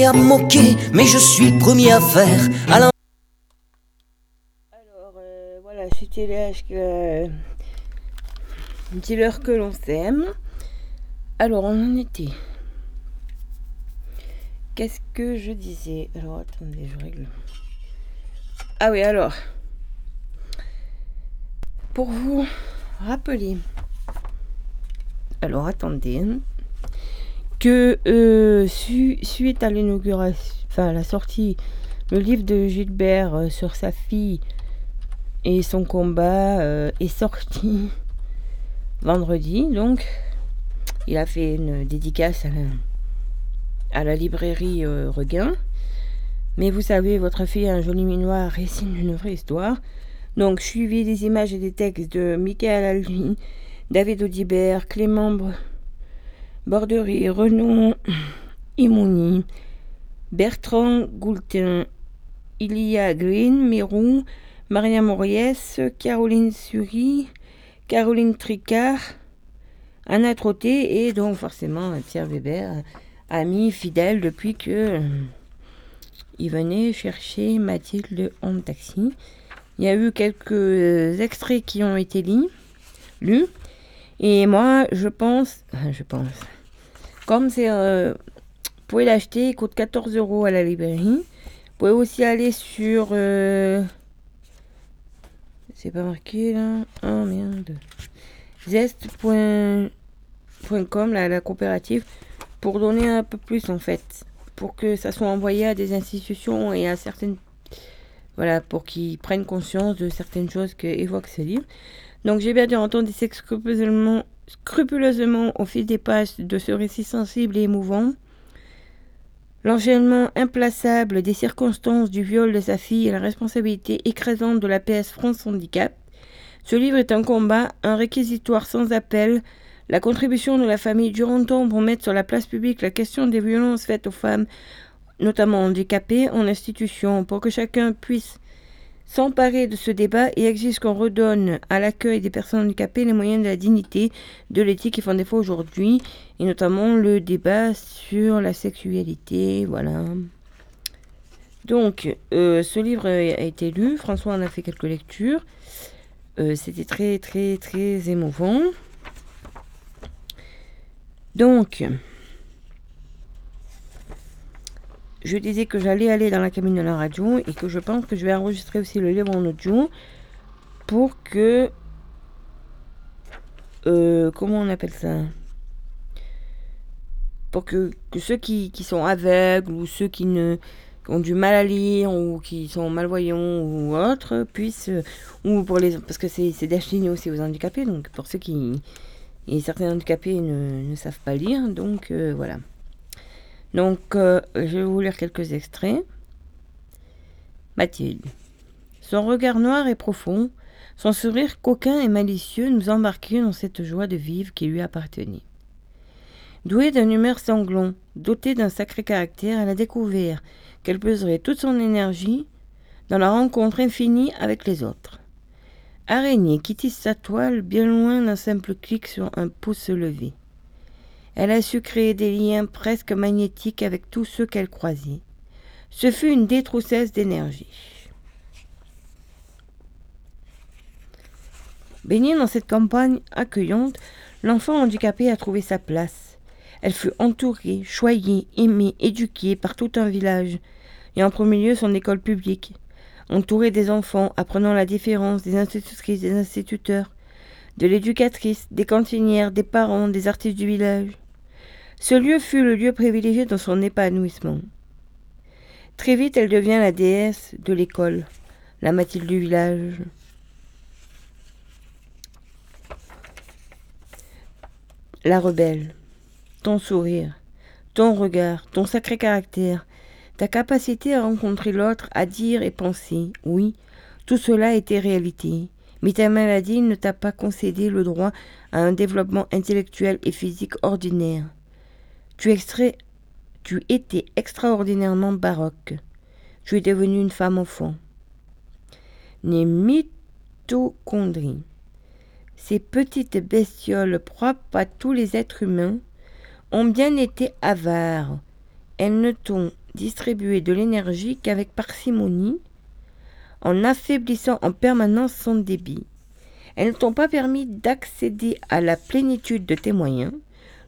À moquer, mais je suis le premier à faire. Alors, euh, voilà, c'était l'âge que. Dis-leur que l'on s'aime. Alors, on en était. Qu'est-ce que je disais? Alors, attendez, je règle. Ah oui, alors. Pour vous rappeler. Alors, attendez que euh, suite à l'inauguration, enfin la sortie, le livre de Gilbert euh, sur sa fille et son combat euh, est sorti vendredi. Donc, il a fait une dédicace à la, librairie Regain. Mais vous savez, votre fille a un joli minois récite une vraie histoire. Donc, suivi des images et des textes de Michael Alvin, David Audibert, Clément Borderie, Renaud Imouni, Bertrand Goultin, Ilia Green, Mérou, Maria Moriès, Caroline Sury, Caroline Tricard, Anna Trotté et donc forcément Pierre Weber, ami fidèle depuis que euh, il venait chercher Mathilde en taxi. Il y a eu quelques extraits qui ont été lus. Et moi, je pense, je pense, comme c'est, euh, vous pouvez l'acheter, il coûte 14 euros à la librairie. Vous pouvez aussi aller sur, euh, c'est pas marqué là, oh merde, zest.com, la, la coopérative, pour donner un peu plus en fait, pour que ça soit envoyé à des institutions et à certaines, voilà, pour qu'ils prennent conscience de certaines choses que évoque ce. Donc j'ai bien entendu scrupuleusement, scrupuleusement au fil des pages de ce récit sensible et émouvant. L'enchaînement implaçable des circonstances du viol de sa fille et la responsabilité écrasante de la PS France Handicap. Ce livre est un combat, un réquisitoire sans appel, la contribution de la famille Duranton pour mettre sur la place publique la question des violences faites aux femmes, notamment handicapées, en institution, pour que chacun puisse s'emparer de ce débat et exige qu'on redonne à l'accueil des personnes handicapées les moyens de la dignité, de l'éthique qui font défaut aujourd'hui, et notamment le débat sur la sexualité, voilà. Donc, euh, ce livre a été lu, François en a fait quelques lectures. euh, c'était très très très émouvant. Donc, je disais que j'allais aller dans la cabine de la radio et que je pense que je vais enregistrer aussi le livre en audio pour que... Euh, comment on appelle ça? Pour que, que ceux qui, qui, sont aveugles ou ceux qui ne ont du mal à lire ou qui sont malvoyants ou autres puissent... ou pour les... Parce que c'est destiné aussi aux handicapés, donc pour ceux qui... Et certains handicapés ne, ne savent pas lire, donc euh, voilà. Donc, euh, je vais vous lire quelques extraits. Mathilde. Son regard noir et profond, son sourire coquin et malicieux nous embarquaient dans cette joie de vivre qui lui appartenait. Douée d'un humeur sanglant, dotée d'un sacré caractère, elle a découvert qu'elle peserait toute son énergie dans la rencontre infinie avec les autres. Araignée qui tisse sa toile bien loin d'un simple clic sur un pouce levé. Elle a su créer des liens presque magnétiques avec tous ceux qu'elle croisait. Ce fut une détrousseuse d'énergie. Baignée dans cette campagne accueillante, l'enfant handicapé a trouvé sa place. Elle fut entourée, choyée, aimée, éduquée par tout un village, et en premier lieu son école publique, entourée des enfants apprenant la différence des institutrices, des instituteurs, de l'éducatrice, des cantinières, des parents, des artistes du village. Ce lieu fut le lieu privilégié dans son épanouissement. Très vite, elle devient la déesse de l'école, la Mathilde du village. La rebelle, ton sourire, ton regard, ton sacré caractère, ta capacité à rencontrer l'autre, à dire et penser, oui, tout cela était réalité. Mais ta maladie ne t'a pas concédé le droit à un développement intellectuel et physique ordinaire. Tu, étais extraordinairement baroque. Tu es devenue une femme enfant. Les mitochondries, ces petites bestioles propres à tous les êtres humains, ont bien été avares. Elles ne t'ont distribué de l'énergie qu'avec parcimonie, en affaiblissant en permanence son débit. Elles ne t'ont pas permis d'accéder à la plénitude de tes moyens,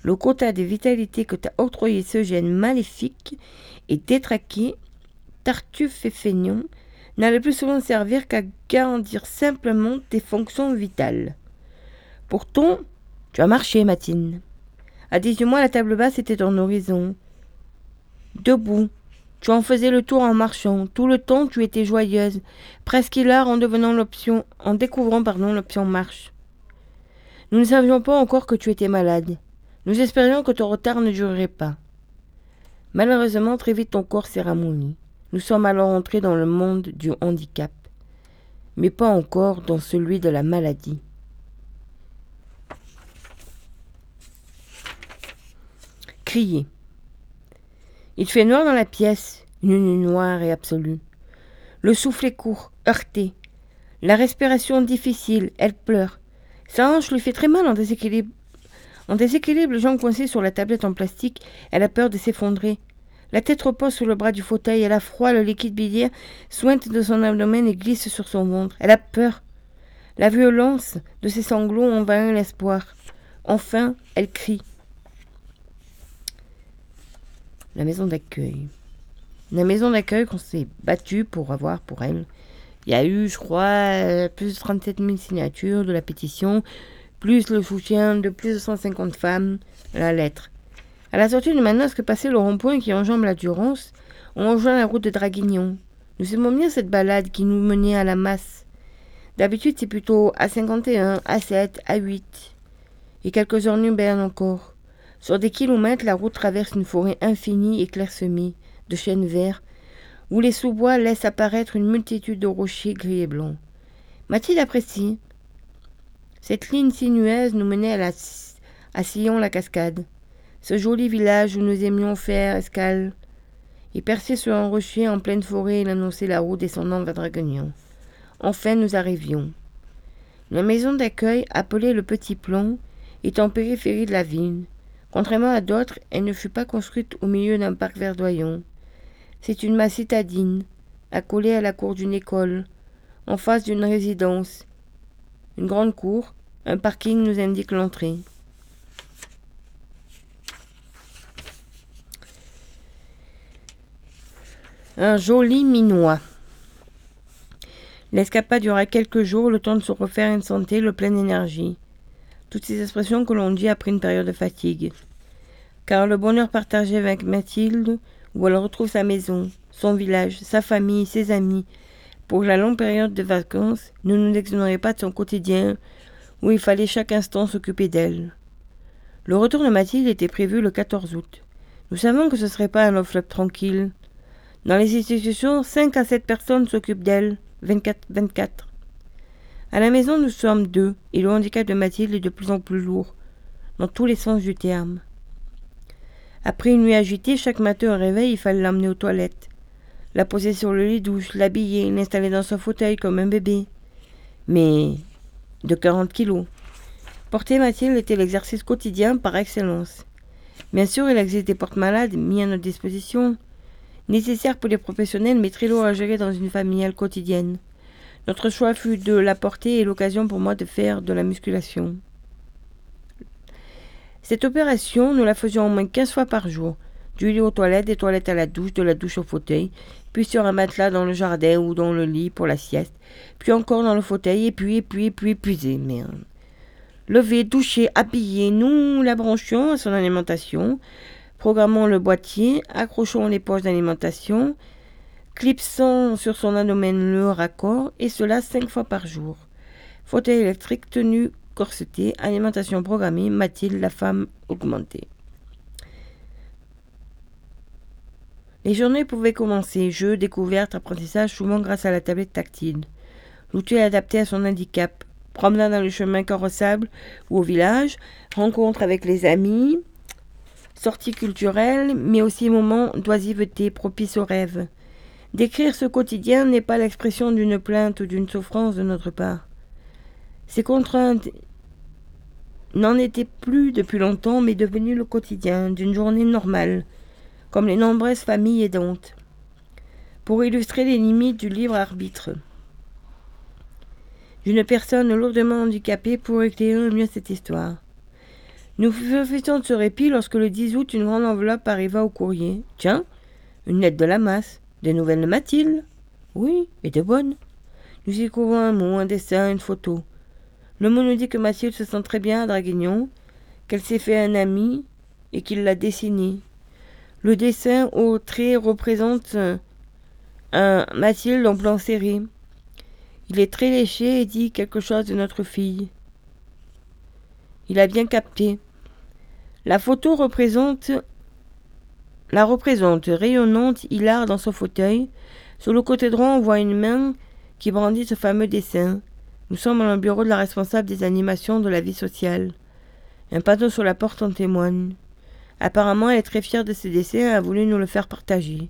le quota de vitalité que t'a octroyé ce gène maléfique et détraqué, tartuffe et feignant, n'allait plus souvent servir qu'à garantir simplement tes fonctions vitales. Pourtant, tu as marché, Matine. À 18 mois, la table basse était ton horizon. Debout, tu en faisais le tour en marchant. Tout le temps, tu étais joyeuse, presque hilar en devenant l'option, en découvrant, pardon, l'option marche. Nous ne savions pas encore que tu étais malade. Nous espérions que ton retard ne durerait pas. Malheureusement, très vite ton corps s'est ramolli. Nous sommes alors entrés dans le monde du handicap, mais pas encore dans celui de la maladie. Crier. Il fait noir dans la pièce, une nuit noire et absolue. Le souffle est court, heurté. La respiration difficile, elle pleure. Sa hanche lui fait très mal en déséquilibre en déséquilibre, les jambes sur la tablette en plastique, elle a peur de s'effondrer. La tête repose sous le bras du fauteuil, elle a froid, le liquide biliaire sointe de son abdomen et glisse sur son ventre. Elle a peur. La violence de ses sanglots envahit l'espoir. Enfin, elle crie. La maison d'accueil. La maison d'accueil qu'on s'est battu pour avoir pour elle. Il y a eu, je crois, plus de 37 000 signatures de la pétition plus le soutien de plus de 150 femmes, la lettre. À la sortie du manosque passé le rond-point qui enjambe la Durance, on rejoint la route de Draguignan. Nous aimons bien cette balade qui nous menait à la masse. D'habitude, c'est plutôt à 51, à 7, à 8. Et quelques heures berne encore. Sur des kilomètres, la route traverse une forêt infinie et clairsemée, de chênes verts, où les sous-bois laissent apparaître une multitude de rochers gris et blancs. Mathilde apprécie. Cette ligne sinueuse nous menait à, la, à Sillon-la-Cascade, ce joli village où nous aimions faire escale. Et percé sur un rocher en pleine forêt, il annonçait la route descendant vers Draguignan. Enfin, nous arrivions. La maison d'accueil, appelée le Petit Plomb, est en périphérie de la ville. Contrairement à d'autres, elle ne fut pas construite au milieu d'un parc verdoyant. C'est une masse citadine, accolée à la cour d'une école, en face d'une résidence, une grande cour, un parking nous indique l'entrée. Un joli minois. L'escapade durera quelques jours, le temps de se refaire une santé, le plein d'énergie. Toutes ces expressions que l'on dit après une période de fatigue. Car le bonheur partagé avec Mathilde, où elle retrouve sa maison, son village, sa famille, ses amis, pour la longue période de vacances, ne nous exonérait pas de son quotidien, où il fallait chaque instant s'occuper d'elle. Le retour de Mathilde était prévu le 14 août. Nous savons que ce ne serait pas un love tranquille. Dans les institutions, 5 à 7 personnes s'occupent d'elle, 24-24. À la maison, nous sommes deux, et le handicap de Mathilde est de plus en plus lourd, dans tous les sens du terme. Après une nuit agitée, chaque matin au réveil, il fallait l'emmener aux toilettes, la poser sur le lit douche, l'habiller, l'installer dans son fauteuil comme un bébé. Mais de 40 kilos. Porter Mathilde était l'exercice quotidien par excellence. Bien sûr, il existe des portes-malades mis à notre disposition, nécessaires pour les professionnels, mais très lourds à gérer dans une famille quotidienne. Notre choix fut de la porter et l'occasion pour moi de faire de la musculation. Cette opération, nous la faisions au moins 15 fois par jour. Du lit aux toilettes, des toilettes à la douche, de la douche au fauteuil, puis sur un matelas dans le jardin ou dans le lit pour la sieste, puis encore dans le fauteuil, et puis, et puis, et puis, épuisé. Merde. Lever, doucher, habiller, nous la branchions à son alimentation, programmons le boîtier, accrochons les poches d'alimentation, clipsant sur son abdomen le raccord, et cela cinq fois par jour. Fauteuil électrique, tenue corsetée, alimentation programmée, Mathilde, la femme augmentée. Les journées pouvaient commencer, jeux, découvertes, apprentissage, souvent grâce à la tablette tactile. L'outil adapté à son handicap. Promenade dans le chemin carrossable ou au village, rencontre avec les amis, sorties culturelles, mais aussi moments d'oisiveté propices aux rêves. Décrire ce quotidien n'est pas l'expression d'une plainte ou d'une souffrance de notre part. Ces contraintes n'en étaient plus depuis longtemps, mais devenues le quotidien d'une journée normale, comme les nombreuses familles aidantes. Pour illustrer les limites du libre arbitre d'une personne lourdement handicapée pour éclairer mieux cette histoire. Nous profitons de ce répit lorsque le 10 août, une grande enveloppe arriva au courrier. Tiens, une lettre de la masse. Des nouvelles de Mathilde Oui, et de bonnes. Nous y trouvons un mot, un dessin, une photo. Le mot nous dit que Mathilde se sent très bien à Draguignon, qu'elle s'est fait un ami et qu'il l'a dessiné. Le dessin au trait représente un Mathilde en plan serré. Il est très léché et dit quelque chose de notre fille. Il a bien capté. La photo représente la représente rayonnante, hilar dans son fauteuil. Sur le côté droit, on voit une main qui brandit ce fameux dessin. Nous sommes dans le bureau de la responsable des animations de la vie sociale. Un panneau sur la porte en témoigne. Apparemment, elle est très fière de ce dessin et a voulu nous le faire partager.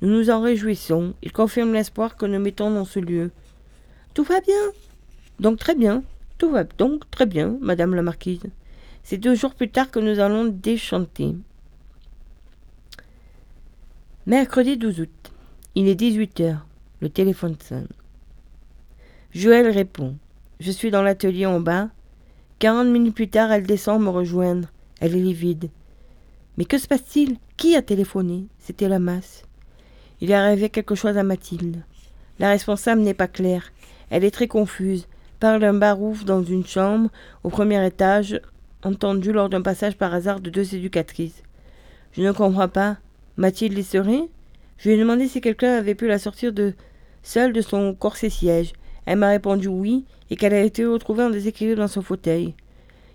Nous nous en réjouissons. Il confirme l'espoir que nous mettons dans ce lieu. Tout va bien. Donc très bien. Tout va donc très bien, madame la marquise. C'est deux jours plus tard que nous allons déchanter. Mercredi 12 août. Il est 18 heures. Le téléphone sonne. Joël répond. Je suis dans l'atelier en bas. Quarante minutes plus tard, elle descend me rejoindre. Elle est livide. Mais que se passe-t-il? Qui a téléphoné? C'était la masse. Il est arrivé quelque chose à Mathilde. La responsable n'est pas claire. Elle est très confuse. Parle d'un barouf dans une chambre au premier étage, entendu lors d'un passage par hasard de deux éducatrices. Je ne comprends pas. Mathilde serait Je lui ai demandé si quelqu'un avait pu la sortir de seule de son corset siège. Elle m'a répondu oui et qu'elle a été retrouvée en déséquilibre dans son fauteuil.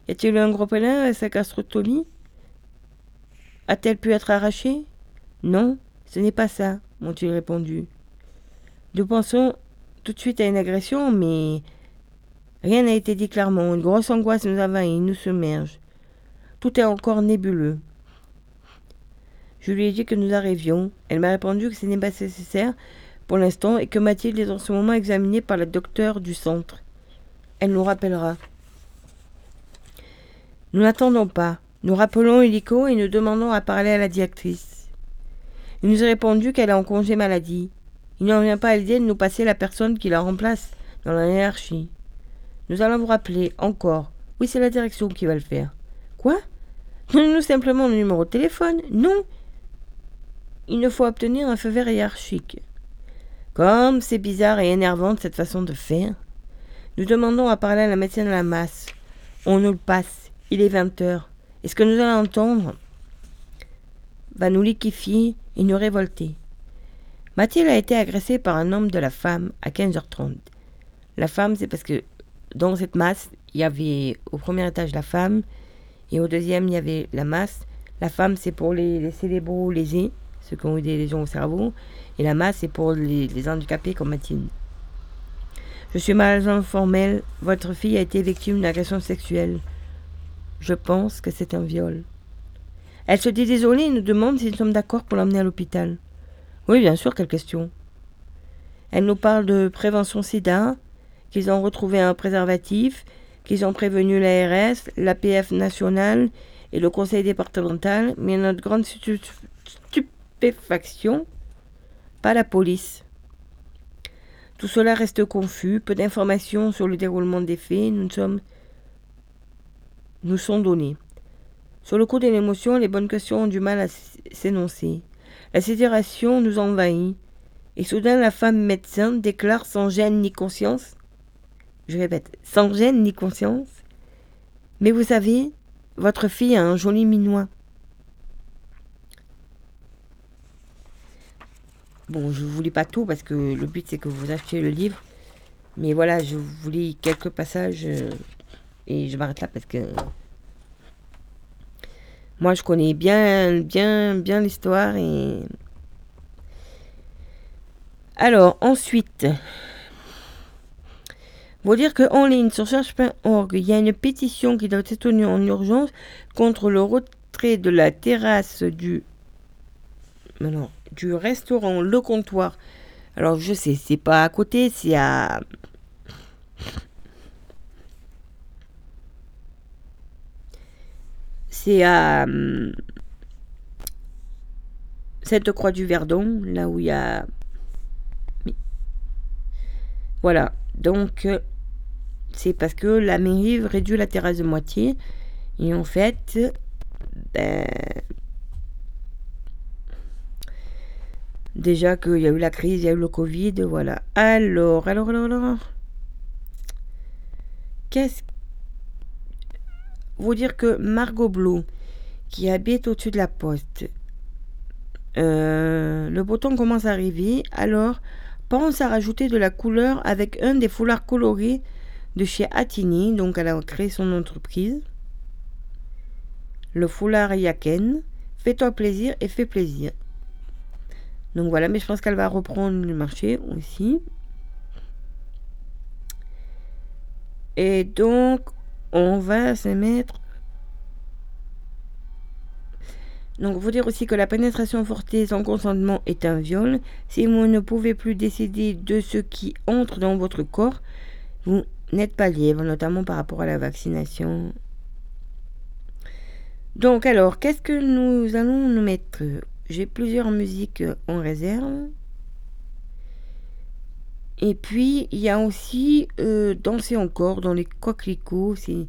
Y a-t-il eu un gros pelin à sa gastrotomie A-t-elle pu être arrachée? Non, ce n'est pas ça, m'ont-ils répondu. Nous pensons tout de suite à une agression, mais rien n'a été dit clairement. Une grosse angoisse nous envahit, nous submerge. Tout est encore nébuleux. Je lui ai dit que nous arrivions. Elle m'a répondu que ce n'est pas nécessaire pour l'instant et que Mathilde est en ce moment examinée par le docteur du centre. Elle nous rappellera. Nous n'attendons pas. Nous rappelons Illico et nous demandons à parler à la directrice. Il nous a répondu qu'elle est en congé maladie. Il n'en vient pas à l'idée de nous passer la personne qui la remplace dans la hiérarchie. Nous allons vous rappeler encore. Oui, c'est la direction qui va le faire. Quoi? Donnez-nous simplement le numéro de téléphone. Non. Il ne faut obtenir un feu vert hiérarchique. Comme c'est bizarre et énervant cette façon de faire. Nous demandons à parler à la médecine de la masse. On nous le passe. Il est 20 heures. Et ce que nous allons entendre? Va nous liquéfier et nous révolter. Mathilde a été agressée par un homme de la femme à 15h30. La femme, c'est parce que dans cette masse, il y avait au premier étage la femme et au deuxième, il y avait la masse. La femme, c'est pour les, les cérébraux lésés, ceux qui ont eu des lésions au cerveau. Et la masse, c'est pour les, handicapés comme Mathilde. Je suis mal formel. Votre fille a été victime d'une agression sexuelle. Je pense que c'est un viol. Elle se dit désolée et nous demande si nous sommes d'accord pour l'emmener à l'hôpital. Oui, bien sûr, quelle question. Elle nous parle de prévention sida, qu'ils ont retrouvé un préservatif, qu'ils ont prévenu l'ARS, l'APF nationale et le conseil départemental, mais notre grande stupéfaction, pas la police. Tout cela reste confus, peu d'informations sur le déroulement des faits, nous sommes nous sont donnés. Sur le coup de l'émotion, les bonnes questions ont du mal à s'énoncer. La sidération nous envahit, et soudain la femme médecin déclare sans gêne ni conscience je répète, sans gêne ni conscience. Mais vous savez, votre fille a un joli minois. Bon, je vous lis pas tout parce que le but c'est que vous achetiez le livre. Mais voilà, je vous lis quelques passages euh, et je m'arrête là parce que moi je connais bien, bien, bien l'histoire et alors ensuite, vous dire qu'en ligne sur cherche.org, il y a une pétition qui doit être tenue en urgence contre le retrait de la terrasse du, du restaurant Le Comptoir. Alors je sais, c'est pas à côté, c'est à... C'est à... Cette croix du Verdon, là où il y a... Voilà, donc c'est parce que la mairie réduit la terrasse de moitié. Et en fait, ben, déjà qu'il y a eu la crise, il y a eu le Covid, voilà. Alors, alors, alors, alors. Qu'est-ce vous dire que Margot Blue, qui habite au-dessus de la poste, euh, le bouton commence à arriver, alors pense à rajouter de la couleur avec un des foulards colorés de chez Atini, donc elle a créé son entreprise. Le foulard Yaken, fais-toi plaisir et fais plaisir. Donc voilà, mais je pense qu'elle va reprendre le marché aussi. Et donc, on va se mettre. Donc, faut dire aussi que la pénétration forcée sans consentement est un viol. Si vous ne pouvez plus décider de ce qui entre dans votre corps, vous n'êtes pas libre, notamment par rapport à la vaccination. Donc alors, qu'est-ce que nous allons nous mettre? J'ai plusieurs musiques en réserve. Et puis, il y a aussi euh, Danser encore dans les coquelicots. C'est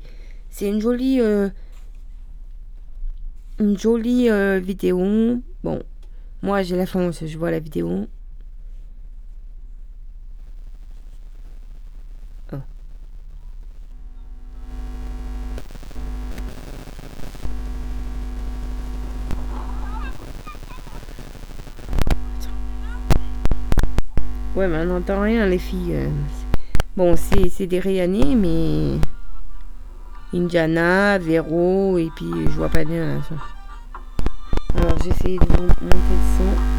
une jolie, euh, euh, vidéo. Bon, moi j'ai la chance, je vois la vidéo. Ouais, mais on n'entend rien, les filles. Euh. Bon, c'est des Rihanna, mais. Indiana, Vero, et puis je vois pas bien ça. Alors, j'essaie de monter le son.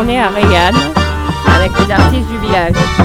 Tourné à Rayanne avec les artistes du village.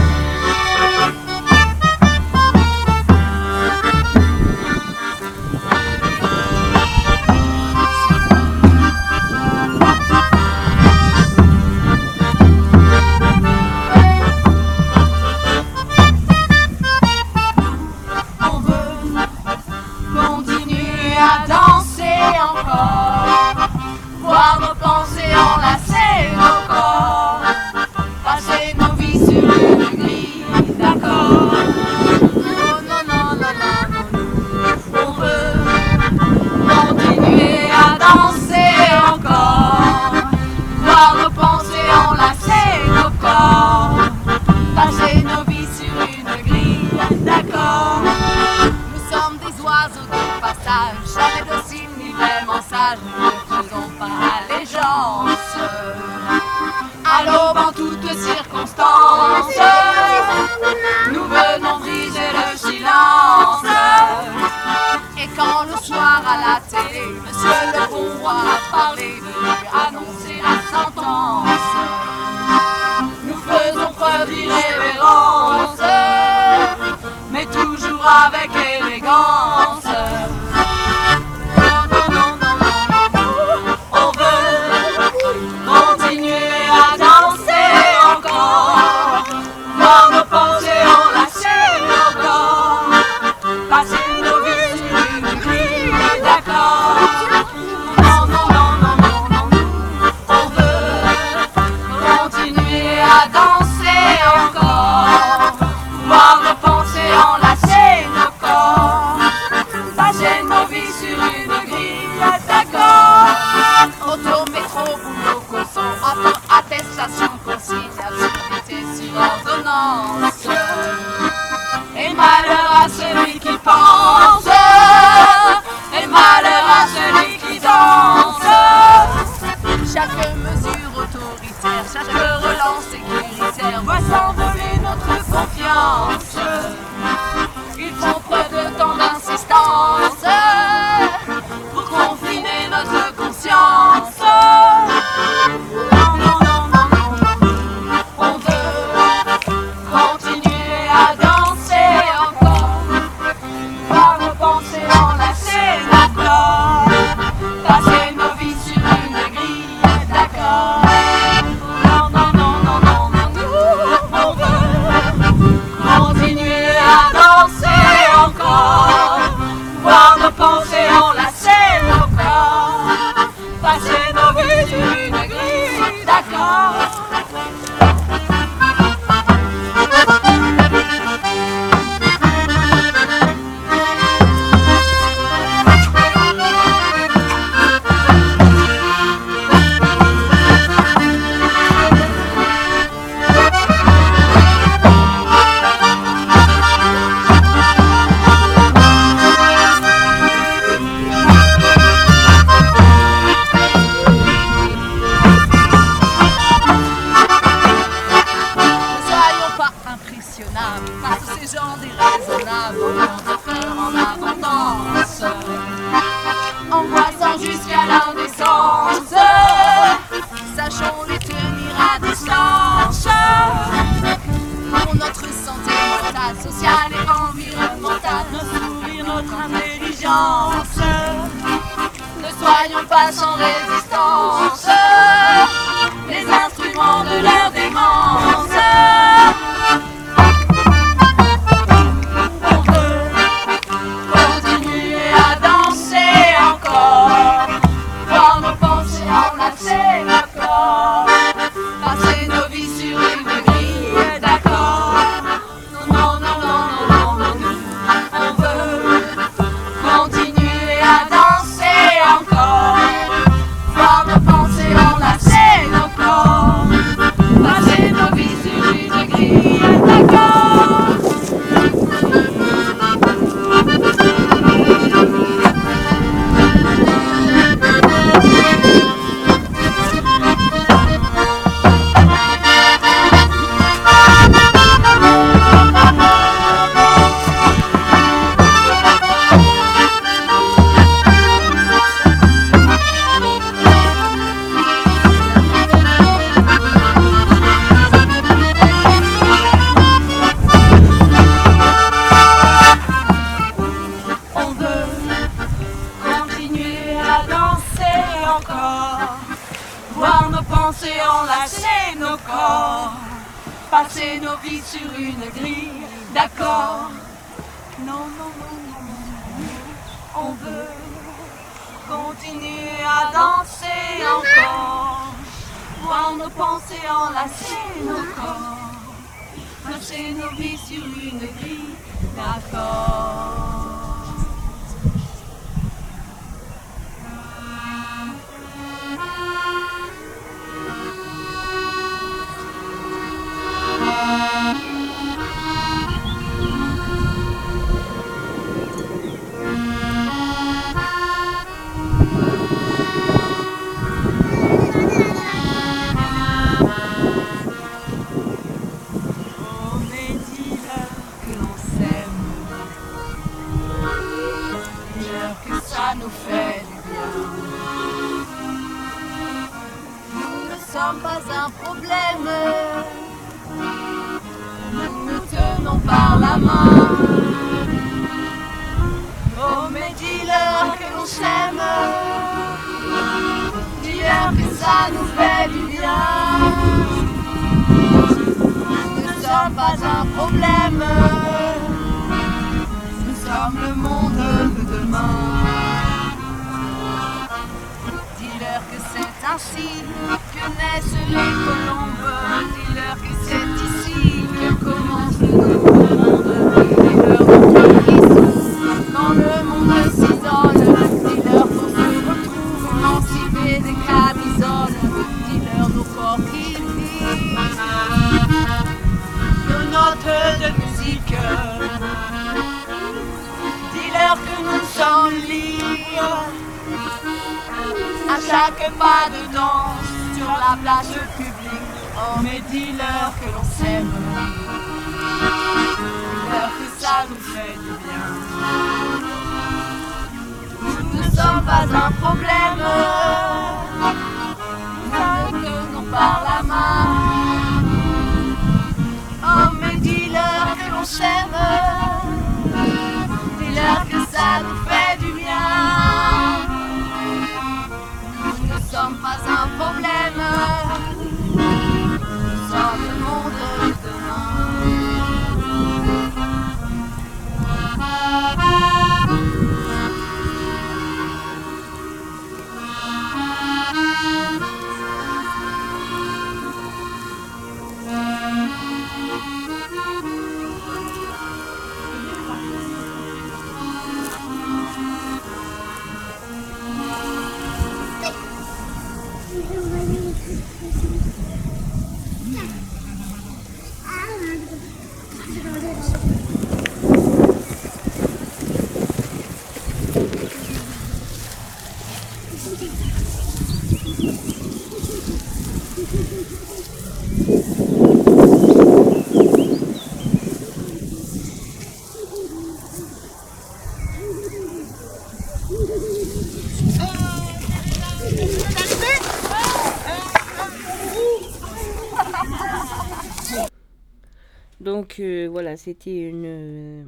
Voilà, c'était une. euh,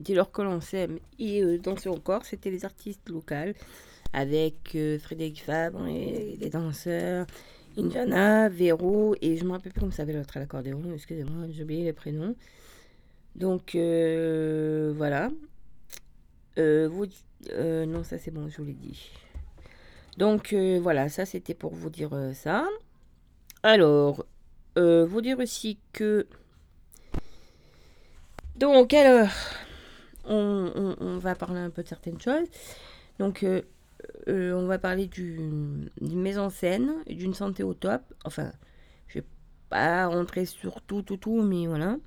Dis-leur que l'on s'aime et euh, danser encore. C'était les artistes locaux avec euh, Frédéric Fabre et les danseurs Indiana, Véro et je me rappelle plus comment s'appelle l'autre à l'accordéon. Excusez-moi, j'ai oublié les prénoms. Donc voilà. Vous, non, ça c'est bon, je vous l'ai dit. Donc voilà, ça c'était pour vous dire ça. Alors, vous dire aussi que. Donc alors, on, va parler un peu de certaines choses. Donc, euh, euh, on va parler du- d'une mise en scène, d'une santé au top. Enfin, je vais pas rentrer sur tout, tout, tout, mais voilà.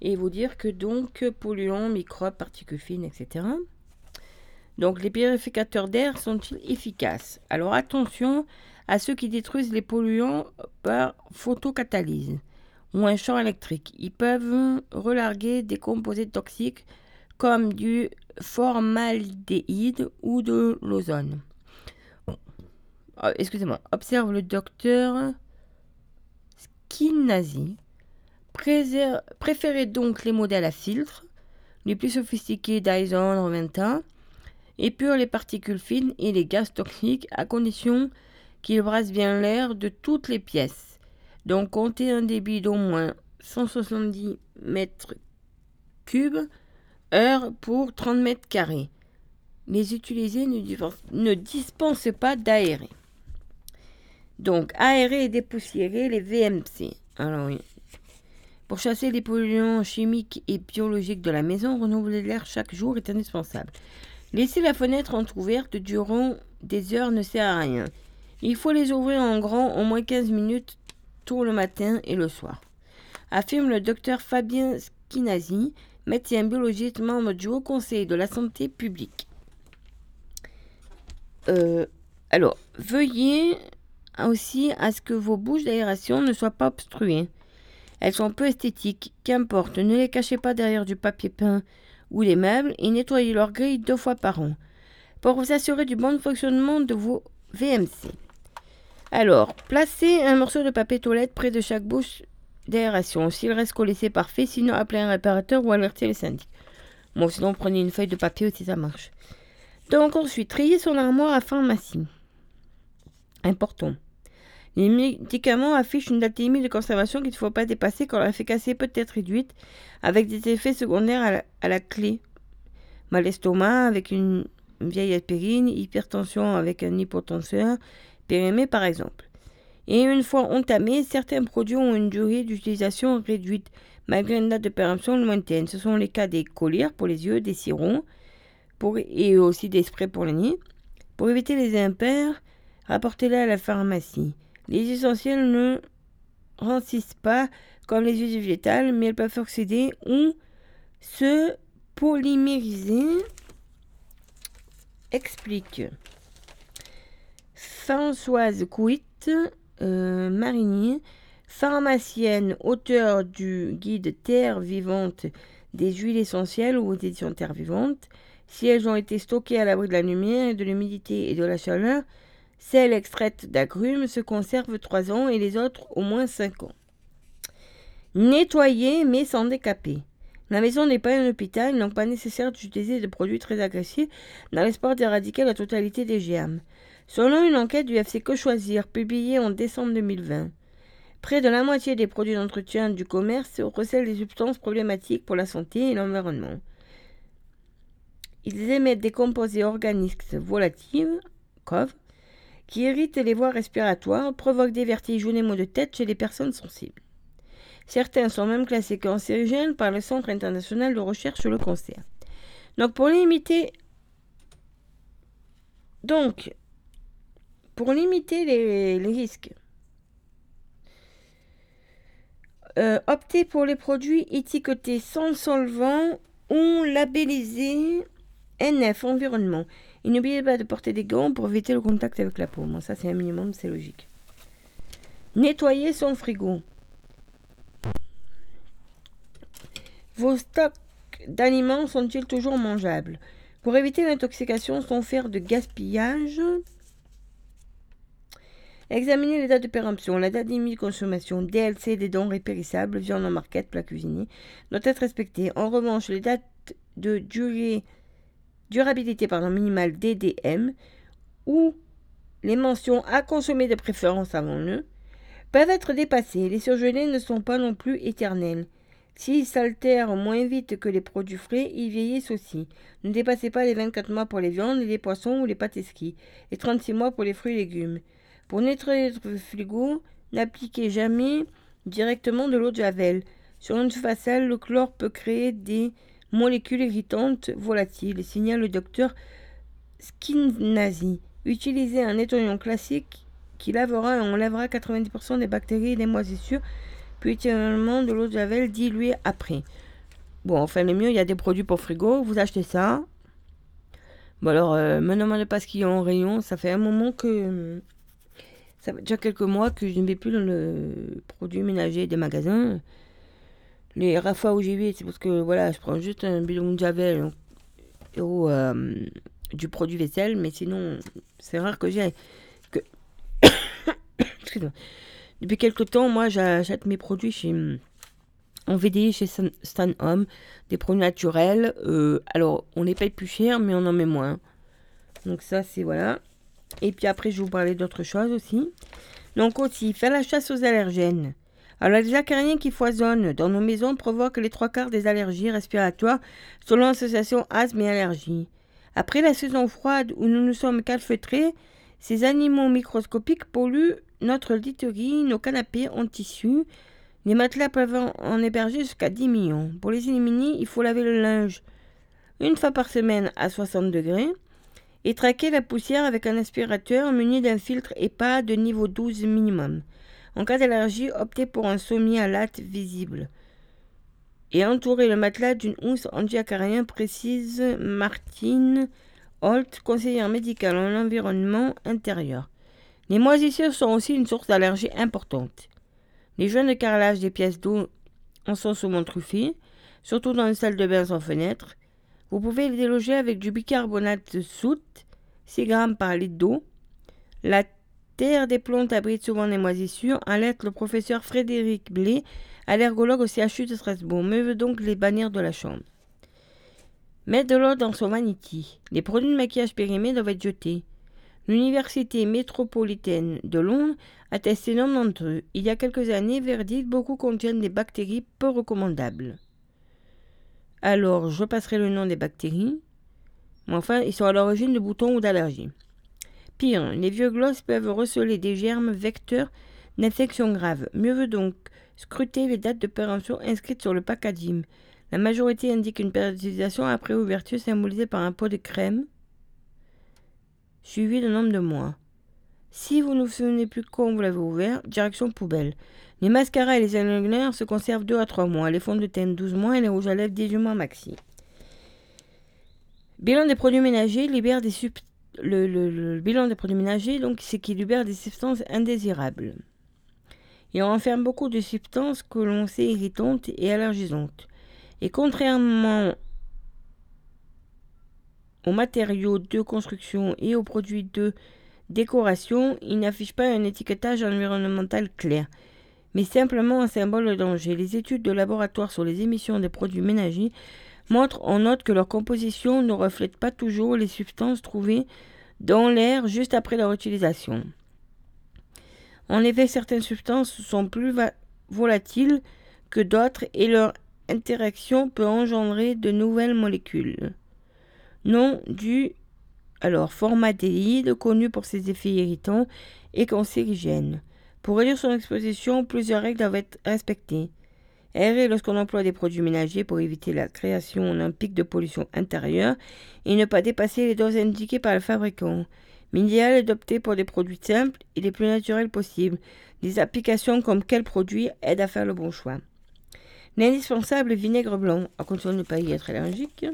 Et vous dire que donc, polluants, microbes, particules fines, etc. Donc, les purificateurs d'air sont-ils efficaces? Alors, attention à ceux qui détruisent les polluants par photocatalyse ou un champ électrique. Ils peuvent relarguer des composés toxiques comme du formaldéhyde ou de l'ozone. Euh, Excusez-moi. Observe le docteur. Préser- Préférez donc les modèles à filtre, les plus sophistiqués Dyson, Reventa, épure les particules fines et les gaz toxiques à condition qu'ils brassent bien l'air de toutes les pièces. Donc comptez un débit d'au moins 170 mètres cubes heure pour 30 mètres carrés. Les utiliser ne, ne dispensent pas d'aérer. Donc aérer et dépoussiérer les VMC. Alors oui. Pour chasser les polluants chimiques et biologiques de la maison, renouveler l'air chaque jour est indispensable. Laisser la fenêtre entrouverte durant des heures ne sert à rien. Il faut les ouvrir en grand au moins 15 minutes le matin et le soir. Affirme le docteur Fabien Skinazi, médecin biologiste membre du Haut Conseil de la santé publique. Euh, alors, veuillez aussi à ce que vos bouches d'aération ne soient pas obstruées. Elles sont peu esthétiques, qu'importe, ne les cachez pas derrière du papier peint ou les meubles et nettoyez leurs grilles deux fois par an pour vous assurer du bon fonctionnement de vos VMC. Alors, placez un morceau de papier toilette près de chaque bouche d'aération. S'il reste collé, c'est parfait. Sinon, appelez un réparateur ou alertez les syndics. Bon, sinon, prenez une feuille de papier aussi, ça marche. Donc, ensuite, triez son armoire à pharmacie. Important. Les médicaments affichent une date limite de conservation qu'il ne faut pas dépasser quand leur efficacité peut être réduite, avec des effets secondaires à la, clé. Mal d'estomac avec une vieille aspirine, hypertension avec un hypotenseur, périmé par exemple. Et une fois entamés, certains produits ont une durée d'utilisation réduite, malgré une date de péremption lointaine. Ce sont les cas des collyres pour les yeux, des sirons et aussi des sprays pour le nez. Pour éviter les impairs, rapportez-les à la pharmacie. Les essentiels ne rancissent pas comme les huiles végétales, mais elles peuvent oxyder ou se polymériser. Explique. Françoise Couit, euh, pharmacienne, auteure du guide Terre vivante des huiles essentielles ou aux éditions Terre vivante. Si elles ont été stockées à l'abri de la lumière, de l'humidité et de la chaleur, celles extraites d'agrumes se conservent 3 ans et les autres au moins 5 ans. Nettoyer mais sans décaper. La maison n'est pas un hôpital, donc pas nécessaire d'utiliser des produits très agressifs dans l'espoir d'éradiquer la totalité des germes. Selon une enquête du FC Que Choisir publiée en décembre 2020, près de la moitié des produits d'entretien du commerce recèlent des substances problématiques pour la santé et l'environnement. Ils émettent des composés organiques volatiles, COV, qui irritent les voies respiratoires, provoquent des vertiges ou des maux de tête chez les personnes sensibles. Certains sont même classés cancérigènes par le Centre international de recherche sur le cancer. Donc pour limiter donc pour limiter les, risques, euh, optez pour les produits étiquetés sans solvant ou labellisés NF environnement. Et n'oubliez pas de porter des gants pour éviter le contact avec la peau. Ça c'est un minimum, c'est logique. Nettoyer son frigo. Vos stocks d'aliments sont-ils toujours mangeables? Pour éviter l'intoxication sans faire de gaspillage, examinez les dates de péremption, la date limite de consommation, DLC des denrées périssables, viande en marquette, plat cuisiné, doit être respectée. En revanche, les dates de durée, durabilité pardon, minimale DDM ou les mentions à consommer de préférence avant le peuvent être dépassées. Les surgelés ne sont pas non plus éternels. S'ils s'altèrent moins vite que les produits frais, ils vieillissent aussi. Ne dépassez pas les 24 mois pour les viandes, les poissons ou les pâtes ski, et 36 mois pour les fruits et légumes. Pour nettoyer votre frigo, n'appliquez jamais directement de l'eau de javel. Sur une façade, le chlore peut créer des molécules irritantes volatiles, signale le docteur Skinnazi. Utilisez un nettoyant classique qui lavera et enlèvera 90% des bactéries et des moisissures puis éternellement de l'eau de javel diluée après. Bon, enfin, le mieux, il y a des produits pour frigo, vous achetez ça. Bon, alors, euh, me demandez en rayon, ça fait un moment que. Ça fait déjà quelques mois que je ne vais plus dans le produit ménager des magasins. Les fois où j'y c'est parce que voilà, je prends juste un bidon de javel ou euh, du produit vaisselle, mais sinon, c'est rare que j'aille. Que... Depuis quelque temps, moi, j'achète mes produits chez, en VDI chez Stan Home, des produits naturels. Euh, alors, on les paye plus cher, mais on en met moins. Donc ça, c'est voilà. Et puis après, je vous parler d'autres choses aussi. Donc aussi, faire la chasse aux allergènes. Alors, les acariens qui foisonnent dans nos maisons provoquent les trois quarts des allergies respiratoires selon l'association asthme et allergies. Après la saison froide où nous nous sommes calfeutrés, ces animaux microscopiques polluent notre literie, nos canapés en tissu. Les matelas peuvent en héberger jusqu'à 10 millions. Pour les éliminer, il faut laver le linge une fois par semaine à 60 degrés et traquer la poussière avec un aspirateur muni d'un filtre EPA de niveau 12 minimum. En cas d'allergie, optez pour un sommier à latte visible. Et entourez le matelas d'une housse anti-acarien précise Martine Holt, conseillère médicale en environnement intérieur. Les moisissures sont aussi une source d'allergie importante. Les joints de carrelage des pièces d'eau en sont souvent truffés, surtout dans une salle de bain sans fenêtre. Vous pouvez les déloger avec du bicarbonate de soude, 6 grammes par litre d'eau. La terre des plantes abrite souvent des moisissures, alerte le professeur Frédéric Blé, allergologue au CHU de Strasbourg. Me veut donc les bannir de la chambre. Mettre de l'ordre dans son vanity. Les produits de maquillage périmés doivent être jetés. L'université métropolitaine de Londres a testé nombre d'entre eux. Il y a quelques années, verdict, beaucoup contiennent des bactéries peu recommandables. Alors, je passerai le nom des bactéries. Mais enfin, ils sont à l'origine de boutons ou d'allergies. Pire, les vieux glosses peuvent receler des germes vecteurs d'infections graves. Mieux vaut donc scruter les dates de péremption inscrites sur le packaging. La majorité indique une période d'utilisation après ouverture symbolisée par un pot de crème suivi de nombre de mois. Si vous ne vous souvenez plus quand vous l'avez ouvert, direction poubelle. Les mascaras et les eyeliner se conservent 2 à 3 mois, les fonds de teint 12 mois et les rouges à lèvres 18 mois maxi. Bilan des produits ménagers libère des le, bilan des produits ménagers, donc, des substances indésirables. Il renferme beaucoup de substances que l'on sait irritantes et allergisantes. Et contrairement aux matériaux de construction et aux produits de décoration, il n'affiche pas un étiquetage environnemental clair, mais simplement un symbole de danger. Les études de laboratoire sur les émissions des produits ménagers montrent en note que leur composition ne reflète pas toujours les substances trouvées dans l'air juste après leur utilisation. En effet, certaines substances sont plus volatiles que d'autres et leur interaction peut engendrer de nouvelles molécules. Non du alors formaldéhyde, connu pour ses effets irritants et cancérigènes. Pour réduire son exposition, plusieurs règles doivent être respectées. Errer lorsqu'on emploie des produits ménagers pour éviter la création d'un pic de pollution intérieure et ne pas dépasser les doses indiquées par le fabricant. Mais l'idéal est d'opter pour des produits simples et les plus naturels possibles. Des applications comme quel produit aident à faire le bon choix. L'indispensable vinaigre blanc, à condition de ne pas y être allergique.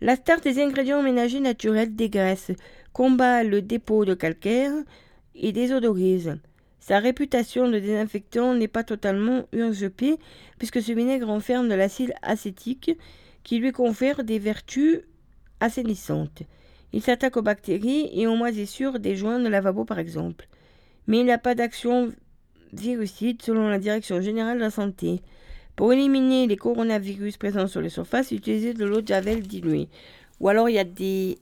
La star des ingrédients ménagers naturels dégraisse, combat le dépôt de calcaire et désodorise. Sa réputation de désinfectant n'est pas totalement usurpée, puisque ce vinaigre renferme de l'acide acétique qui lui confère des vertus assainissantes. Il s'attaque aux bactéries et aux moisissures des joints de lavabo par exemple. Mais il n'a pas d'action virucide selon la Direction générale de la santé. Pour éliminer les coronavirus présents sur les surfaces, utilisez de l'eau de javel diluée. Ou alors il y a des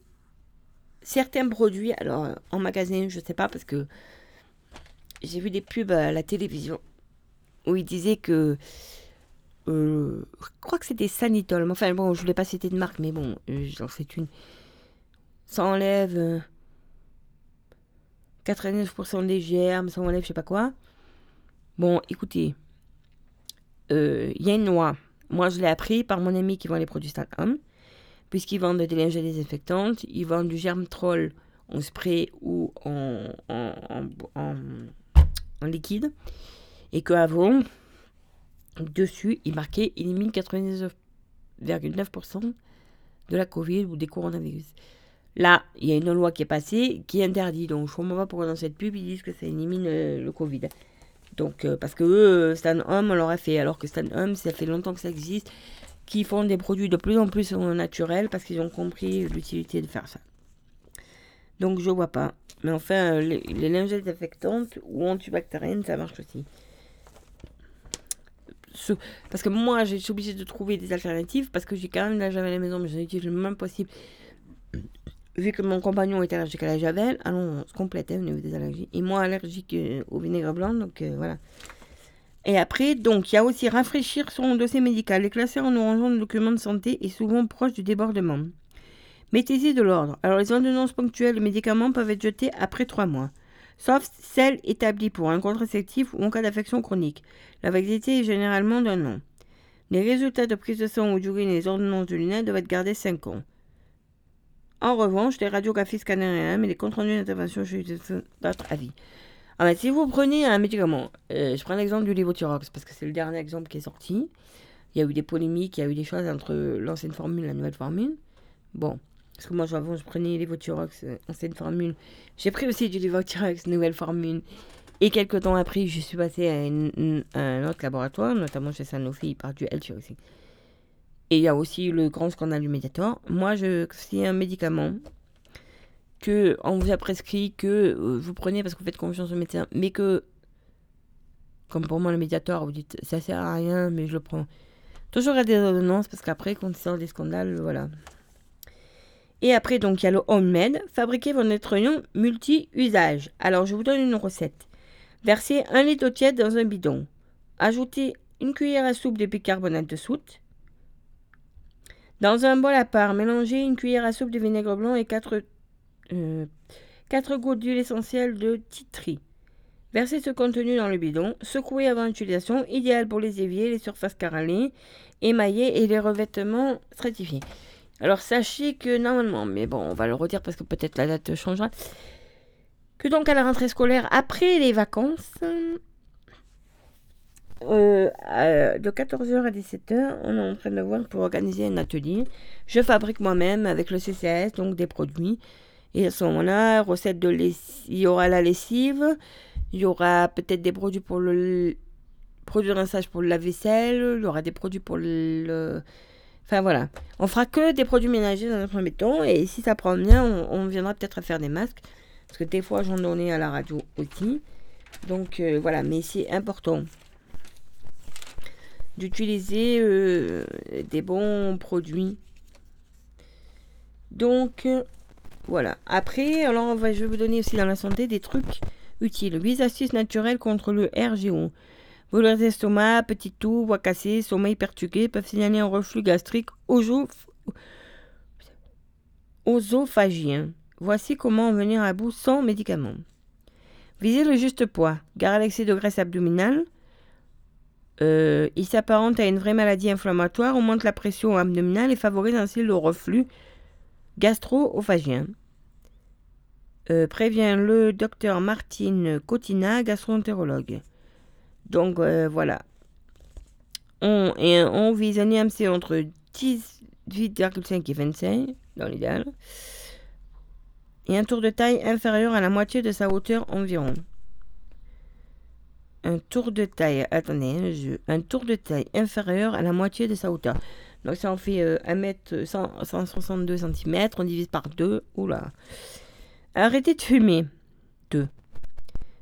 certains produits, alors en magasin, je sais pas parce que j'ai vu des pubs à la télévision où ils disaient que euh, je crois que c'était Sanitol. Enfin bon, je voulais pas citer de marque, mais bon, euh, j'en sais une. Ça enlève euh, 99% des germes, ça enlève je sais pas quoi. Bon, écoutez, euh, il y a une noix. Moi, je l'ai appris par mon ami qui vend les produits Stan puisqu'ils vendent des lingettes désinfectantes, ils vendent du germe troll en spray ou en liquide, et qu'avant, dessus, il marquait élimine 99,9% de la Covid ou des coronavirus. Là, il y a une loi qui est passée qui interdit. Donc, je ne comprends pas pourquoi dans cette pub, ils disent que ça élimine euh, le Covid. Donc, euh, parce que eux, euh, Stan Home, l'aurait fait. Alors que Stan Home, ça fait longtemps que ça existe, qui font des produits de plus en plus naturels parce qu'ils ont compris l'utilité de faire ça. Donc, je vois pas. Mais enfin, euh, les, lingettes désinfectantes ou antibactériennes, ça marche aussi. Ce- parce que moi, je suis obligée de trouver des alternatives parce que j'ai quand même de la javel à la maison, mais j'en utilise le moins possible. Vu que mon compagnon est allergique à la javel, allons, on se complète hein, au niveau des allergies. Et moi, allergique euh, au vinaigre blanc, donc euh, voilà. Et après, donc, il y a aussi rafraîchir son dossier médical. Les classer en orangeant de documents de santé est souvent proche du débordement. Mettez-y de l'ordre. Alors, les ordonnances ponctuelles de médicaments peuvent être jetées après trois mois, sauf celles établies pour un contraceptif ou en cas d'affection chronique. La validité est généralement d'un an. Les résultats de prise de sang ou d'urine et les ordonnances de lunettes doivent être gardés 5 ans. En revanche, les radiographies scanners et les comptes rendus d'intervention chez d'autres avis. Ah ben, si vous prenez un médicament, euh, je prends l'exemple du Levothyrox parce que c'est le dernier exemple qui est sorti. Il y a eu des polémiques, il y a eu des choses entre l'ancienne formule et la nouvelle formule. Bon, parce que moi avant je prenais Levothyrox, euh, ancienne formule. J'ai pris aussi du Levothyrox, nouvelle formule. Et quelques temps après, je suis passée à, un autre laboratoire, notamment chez Sanofi, par du L-tyrosine. Et il y a aussi le grand scandale du Mediator. Moi, je, c'est un médicament que on vous a prescrit que euh, vous prenez parce que vous faites confiance au médecin, mais que, comme pour moi le médiateur, vous dites ça sert à rien, mais je le prends. Toujours à des ordonnances parce qu'après, quand il sort des scandales, voilà. Et après, donc, il y a le homemade. Fabriquez votre oignon multi-usage. Alors, je vous donne une recette. Versez un litre tiède dans un bidon. Ajoutez une cuillère à soupe de bicarbonate de soude. Dans un bol à part, mélangez une cuillère à soupe de vinaigre blanc et 4, euh, gouttes d'huile essentielle de titri. Versez ce contenu dans le bidon, secouez avant l'utilisation, idéal pour les éviers, les surfaces carrelées, émaillées et les revêtements stratifiés. Alors sachez que normalement, mais bon, on va le redire parce que peut-être la date changera, que donc à la rentrée scolaire, après les vacances, euh, de 14h à 17h, on est en train de voir pour organiser un atelier. Je fabrique moi-même avec le CCS, donc des produits. Et à ce moment-là, recette de lessive, il y aura la lessive, il y aura peut-être des produits pour le produit de rinçage pour la vaisselle, il y aura des produits pour le... Enfin voilà, on fera que des produits ménagers dans un premier temps et si ça prend bien, on, viendra peut-être faire des masques. Parce que des fois j'en donnais à la radio aussi. Donc euh, voilà, mais c'est important d'utiliser euh, des bons produits. Donc voilà. Après, alors je vais vous donner aussi dans la santé des trucs utile. 8 astuces naturelles contre le RGO. Douleurs d'estomac, petit toux, voix cassée, sommeil perturbé peuvent signaler un reflux gastrique osophagien. Voici comment en venir à bout sans médicaments. Visez le juste poids. Gare l'excès de graisse abdominale. Euh, il s'apparente à une vraie maladie inflammatoire, augmente la pression abdominale et favorise ainsi le reflux gastro-ophagien. Euh, prévient le docteur Martine Cotina, gastroentérologue. Donc euh, voilà. On, et on vise un IMC entre 18,5 et 25 dans l'idéal. Et un tour de taille inférieur à la moitié de sa hauteur environ. Un tour de taille, attendez, un, un tour de taille inférieur à la moitié de sa hauteur. Donc ça en fait 1 m 162 cm, on divise par 2. Oula. Arrêtez de fumer. 2.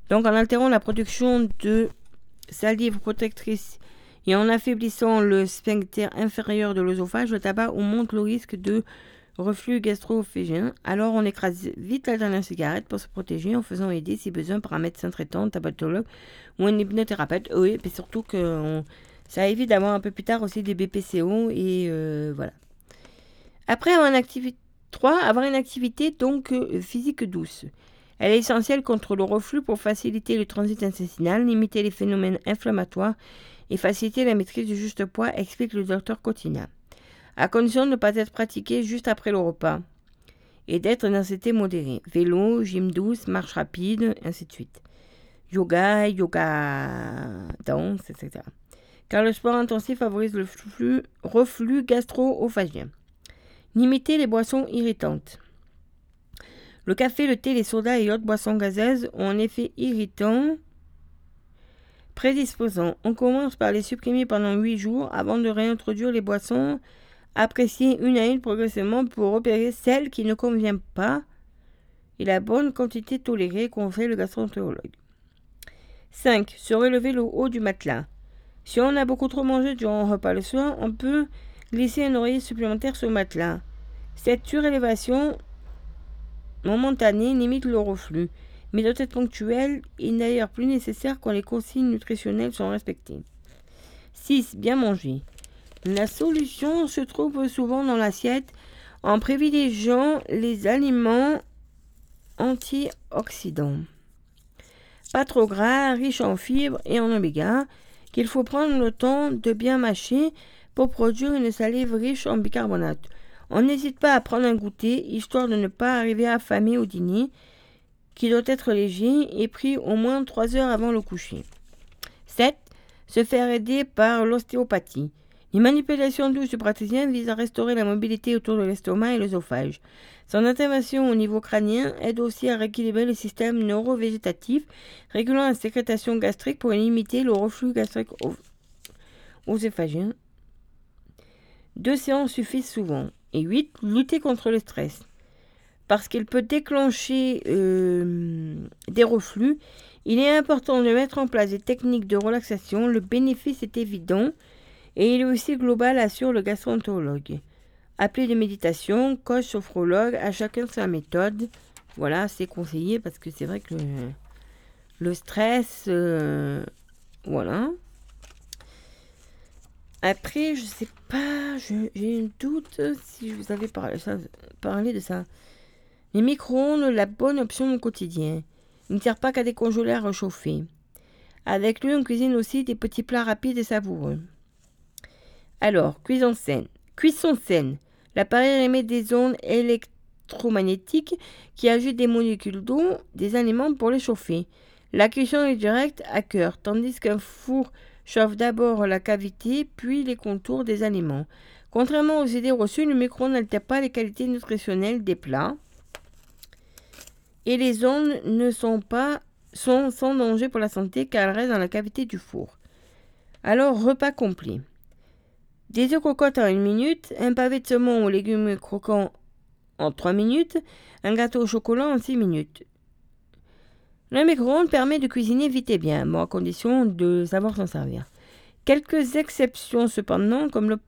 Donc en altérant la production de salive protectrice et en affaiblissant le sphincter inférieur de l'œsophage, le tabac augmente le risque de reflux gastro-ophagien. Alors on écrase vite la dernière cigarette pour se protéger en faisant aider si besoin par un médecin traitant, tabatologue ou un hypnothérapeute. Oui, et surtout que ça évite d'avoir un peu plus tard aussi des BPCO et euh, voilà. Après avoir une activité 3. Avoir une activité donc euh, physique douce. Elle est essentielle contre le reflux pour faciliter le transit intestinal, limiter les phénomènes inflammatoires et faciliter la maîtrise du juste poids, explique le docteur Cotina. À condition de ne pas être pratiquée juste après le repas et d'être dans état modéré. Vélo, gym douce, marche rapide, ainsi de suite. Yoga, yoga, danse, etc. Car le sport intensif favorise le flux, reflux gastro-ophagien. Limiter les boissons irritantes. Le café, le thé, les sodas et autres boissons gazeuses ont un effet irritant prédisposant. On commence par les supprimer pendant 8 jours avant de réintroduire les boissons appréciées une à une progressivement pour repérer celles qui ne conviennent pas et la bonne quantité tolérée, conseille le gastroentérologue. 5. Se relever le haut du matelas. Si on a beaucoup trop mangé durant un repas le soir, on peut glisser un oreiller supplémentaire sur le matelas. Cette surélévation momentanée limite le reflux, mais doit être ponctuelle et d'ailleurs plus nécessaire quand les consignes nutritionnelles sont respectées. 6. Bien manger. La solution se trouve souvent dans l'assiette en privilégiant les aliments antioxydants. Pas trop gras, riches en fibres et en oméga, qu'il faut prendre le temps de bien mâcher pour produire une salive riche en bicarbonate. On n'hésite pas à prendre un goûter, histoire de ne pas arriver affamé au dîner, qui doit être léger et pris au moins 3 heures avant le coucher. 7. Se faire aider par l'ostéopathie. Les manipulations douces praticien visent à restaurer la mobilité autour de l'estomac et l'œsophage. Son intervention au niveau crânien aide aussi à rééquilibrer le système neurovégétatif, régulant la sécrétation gastrique pour limiter le reflux gastrique œsophagien deux séances suffisent souvent. Et 8. Lutter contre le stress. parce qu'il peut déclencher euh, des reflux. Il est important de mettre en place des techniques de relaxation. Le bénéfice est évident et il est aussi global, assure le gastroentérologue. Appelé de méditation, coach, sophrologue, à chacun sa méthode. Voilà, c'est conseillé parce que c'est vrai que le, stress, euh, voilà. Après, je sais pas, j'ai un doute si je vous avais parlé, de ça. Les micro-ondes, la bonne option au quotidien. Il ne sert pas qu'à décongeler à réchauffer. Avec lui, on cuisine aussi des petits plats rapides et savoureux. Alors, cuisson saine. Cuisson saine. L'appareil émet des ondes électromagnétiques qui agitent des molécules d'eau des aliments pour les chauffer. La cuisson est directe à cœur, tandis qu'un four chauffe d'abord la cavité, puis les contours des aliments. Contrairement aux idées reçues, le micro n'altère pas les qualités nutritionnelles des plats. Et les ondes ne sont pas sans danger pour la santé car elles restent dans la cavité du four. Alors, repas complet. Des œufs cocottes en une minute, un pavé de saumon aux légumes croquants en 3 minutes, un gâteau au chocolat en 6 minutes. Le micro-ondes permet de cuisiner vite et bien, bon, à condition de savoir s'en servir. Quelques exceptions cependant, comme, le,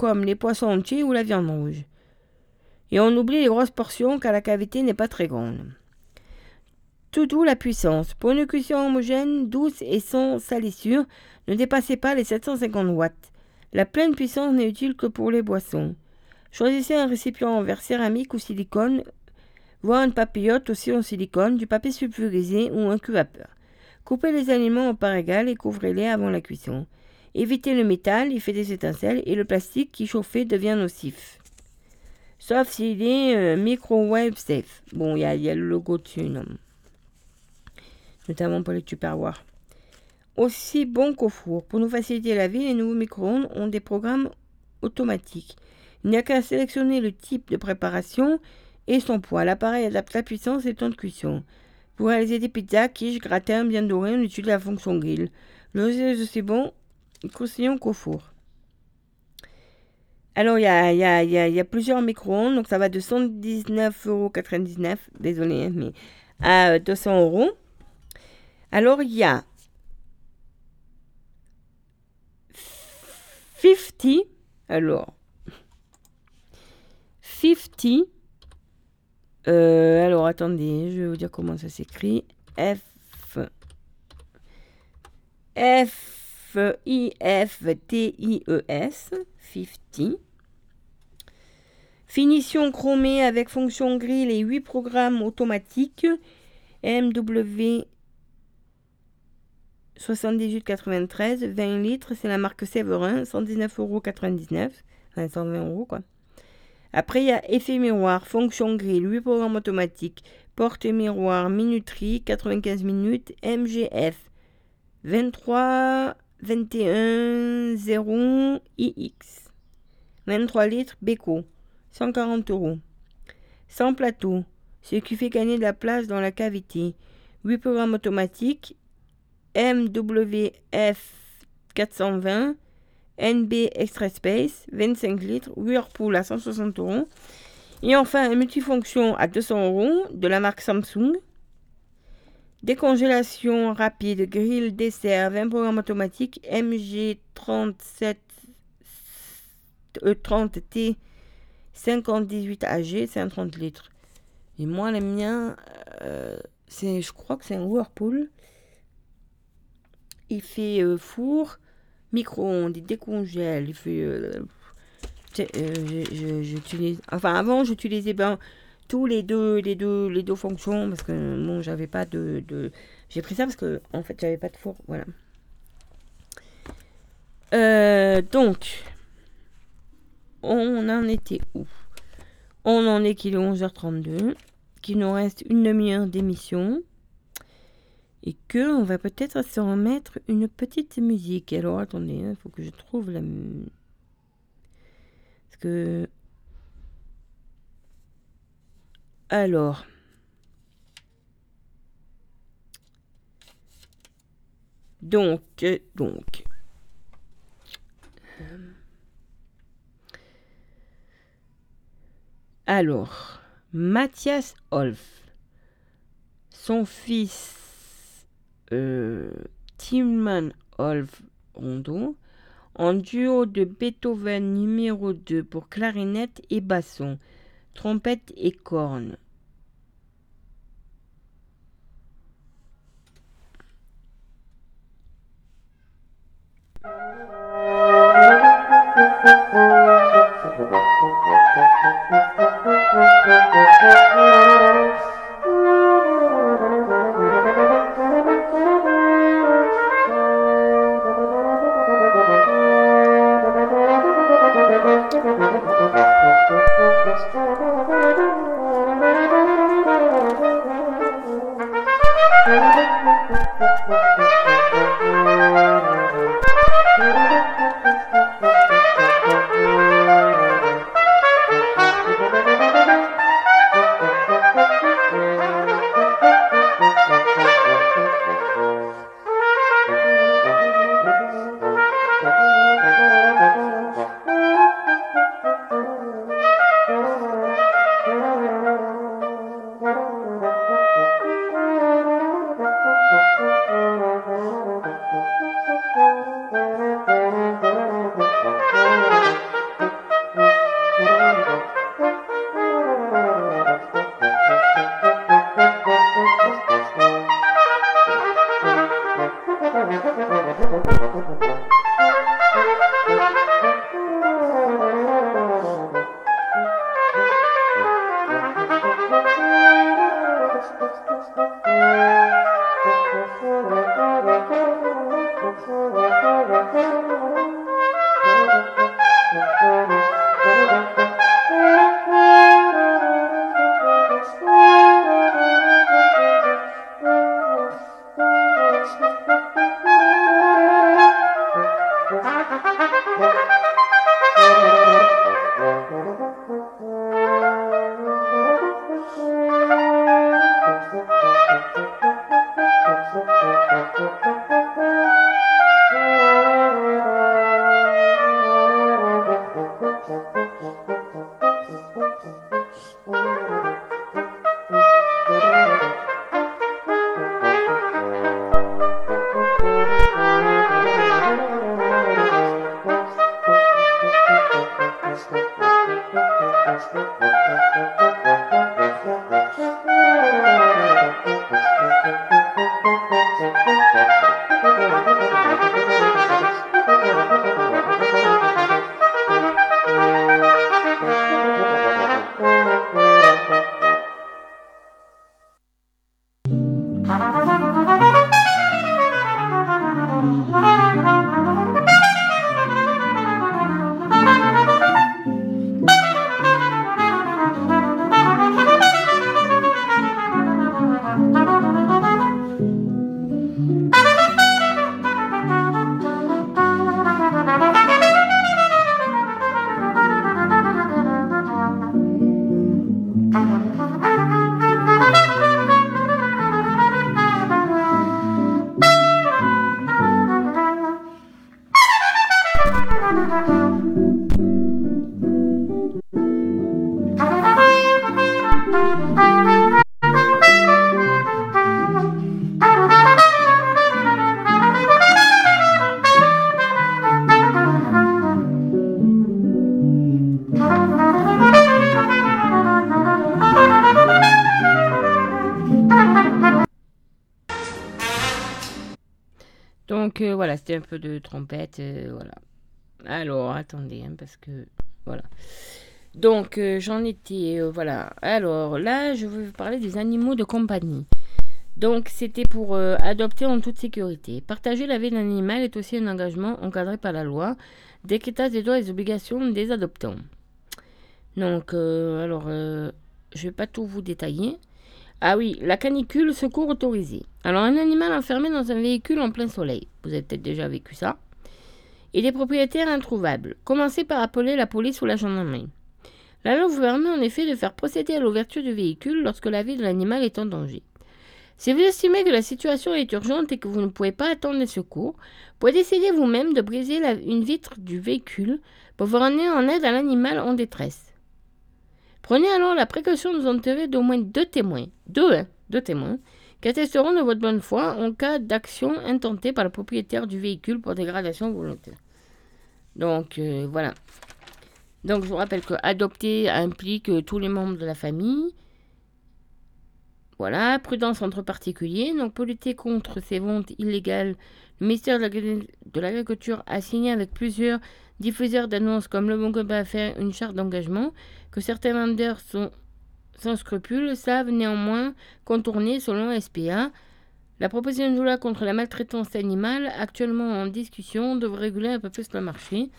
comme les poissons entiers ou la viande rouge. Et on oublie les grosses portions car la cavité n'est pas très grande. Tout doux la puissance. Pour une cuisson homogène, douce et sans salissure, ne dépassez pas les 750 watts. La pleine puissance n'est utile que pour les boissons. Choisissez un récipient en verre céramique ou silicone, voire une papillote aussi en silicone, du papier sulfurisé ou un cul vapeur. Coupez les aliments en parts égales et couvrez-les avant la cuisson. Évitez le métal, il fait des étincelles, et le plastique qui chauffé devient nocif. Sauf s'il est euh, microwave safe. Bon, il y, a- le logo dessus. Notamment pour les tupperwares. Aussi bon qu'au four. Pour nous faciliter la vie, les nouveaux micro-ondes ont des programmes automatiques. Il n'y a qu'à sélectionner le type de préparation et son poids. L'appareil adapte la puissance et le temps de cuisson. Pour réaliser des pizzas, quiches, gratins bien dorés, on utilise la fonction grill. Le est aussi bon, croustillant qu'au four. Alors, il y a, y, a, y, a, y a plusieurs micro-ondes, donc ça va de 119,99€, désolé, hein, mais à 200 euros. Alors, il y a 50, alors, 50, euh, alors attendez, je vais vous dire comment ça s'écrit, F, F, I, F, T, I, E, S, 50. Finition chromée avec fonction grill et 8 programmes automatiques, MW 78,93, 20 litres, c'est la marque Séverin, 119,99€, enfin 120 euros quoi. Après, il y a effet miroir, fonction grill, 8 programmes automatiques, porte miroir, minuterie, 95 minutes, MGF, 23, 21, 0, IX, 23 litres, Beko, 140 euros. Sans plateau, ce qui fait gagner de la place dans la cavité. 8 programmes automatiques, MWF 420, NB Extra Space, 25 litres, Whirlpool à 160 euros. Et enfin, un multifonction à 200 euros de la marque Samsung. Décongélation rapide, grill, dessert, 20 programmes automatiques, MG37 E30T 5018 AG, c'est un 30 litres. Et moi, le mien, euh, je crois que c'est un Whirlpool. Il fait euh, four, micro-ondes, il décongèle, il fait. euh, euh. Enfin, avant, j'utilisais ben, tous les deux, les deux, les deux fonctions parce que bon, j'avais pas de, de- J'ai pris ça parce que en fait, j'avais pas de four, voilà. Euh, donc, on en était où? On en est qu'il est 11h32, qu'il nous reste une demi-heure d'émission et que on va peut-être se remettre une petite musique. Alors attendez, il faut que je trouve la parce que alors donc euh, donc alors Mathias Olf. Son fils euh, Timman Olf Rondo en duo de Beethoven numéro 2 pour clarinette et basson, trompette et cornes. trompette, euh, voilà. Alors, attendez, hein, parce que voilà. Donc euh, j'en étais, euh, voilà. Alors là, je vais vous parler des animaux de compagnie. Donc c'était pour adopter en toute sécurité. Partager la vie d'un animal est aussi un engagement encadré par la loi, décrétage des droits et obligations des adoptants. Donc, alors, je vais pas tout vous détailler. Ah oui, la canicule, secours autorisé. Alors, un animal enfermé dans un véhicule en plein soleil. Vous avez peut-être déjà vécu ça. Et des propriétaires introuvables. Commencez par appeler la police ou la gendarmerie. La loi vous permet en effet de faire procéder à l'ouverture du véhicule lorsque la vie de l'animal est en danger. Si vous estimez que la situation est urgente et que vous ne pouvez pas attendre les secours, vous pouvez décider vous-même de briser une vitre du véhicule pour vous rendre en aide à l'animal en détresse. Prenez alors la précaution de vous enterrer d'au moins deux témoins, deux, hein, deux témoins, qui attesteront de votre bonne foi en cas d'action intentée par le propriétaire du véhicule pour dégradation volontaire. Donc euh, voilà. Donc je vous rappelle que adopter implique tous les membres de la famille. Voilà, prudence entre particuliers. Donc pour lutter contre ces ventes illégales, le ministère de l'Agriculture a signé avec plusieurs diffuseurs d'annonces comme Le Bon Copain à faire une charte d'engagement que certains vendeurs sont sans scrupules savent néanmoins contourner selon SPA. La proposition de loi contre la maltraitance animale, actuellement en discussion, devrait réguler un peu plus le marché.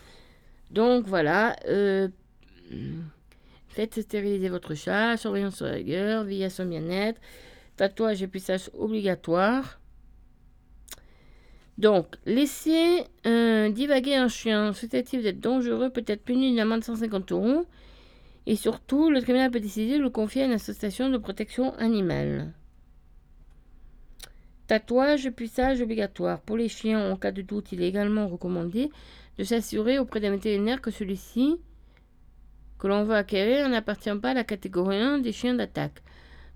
Donc voilà, euh, faites stériliser votre chat, surveillance sur la gueule, veillez à son bien-être, tatouage et puissage obligatoire. Donc, laisser divaguer un chien susceptible d'être dangereux peut être puni d'une amende de 150 euros. Et surtout, le tribunal peut décider de le confier à une association de protection animale. Tatouage, puissage obligatoire. Pour les chiens, en cas de doute, il est également recommandé de s'assurer auprès d'un vétérinaire que celui-ci que l'on veut acquérir n'appartient pas à la catégorie 1 des chiens d'attaque,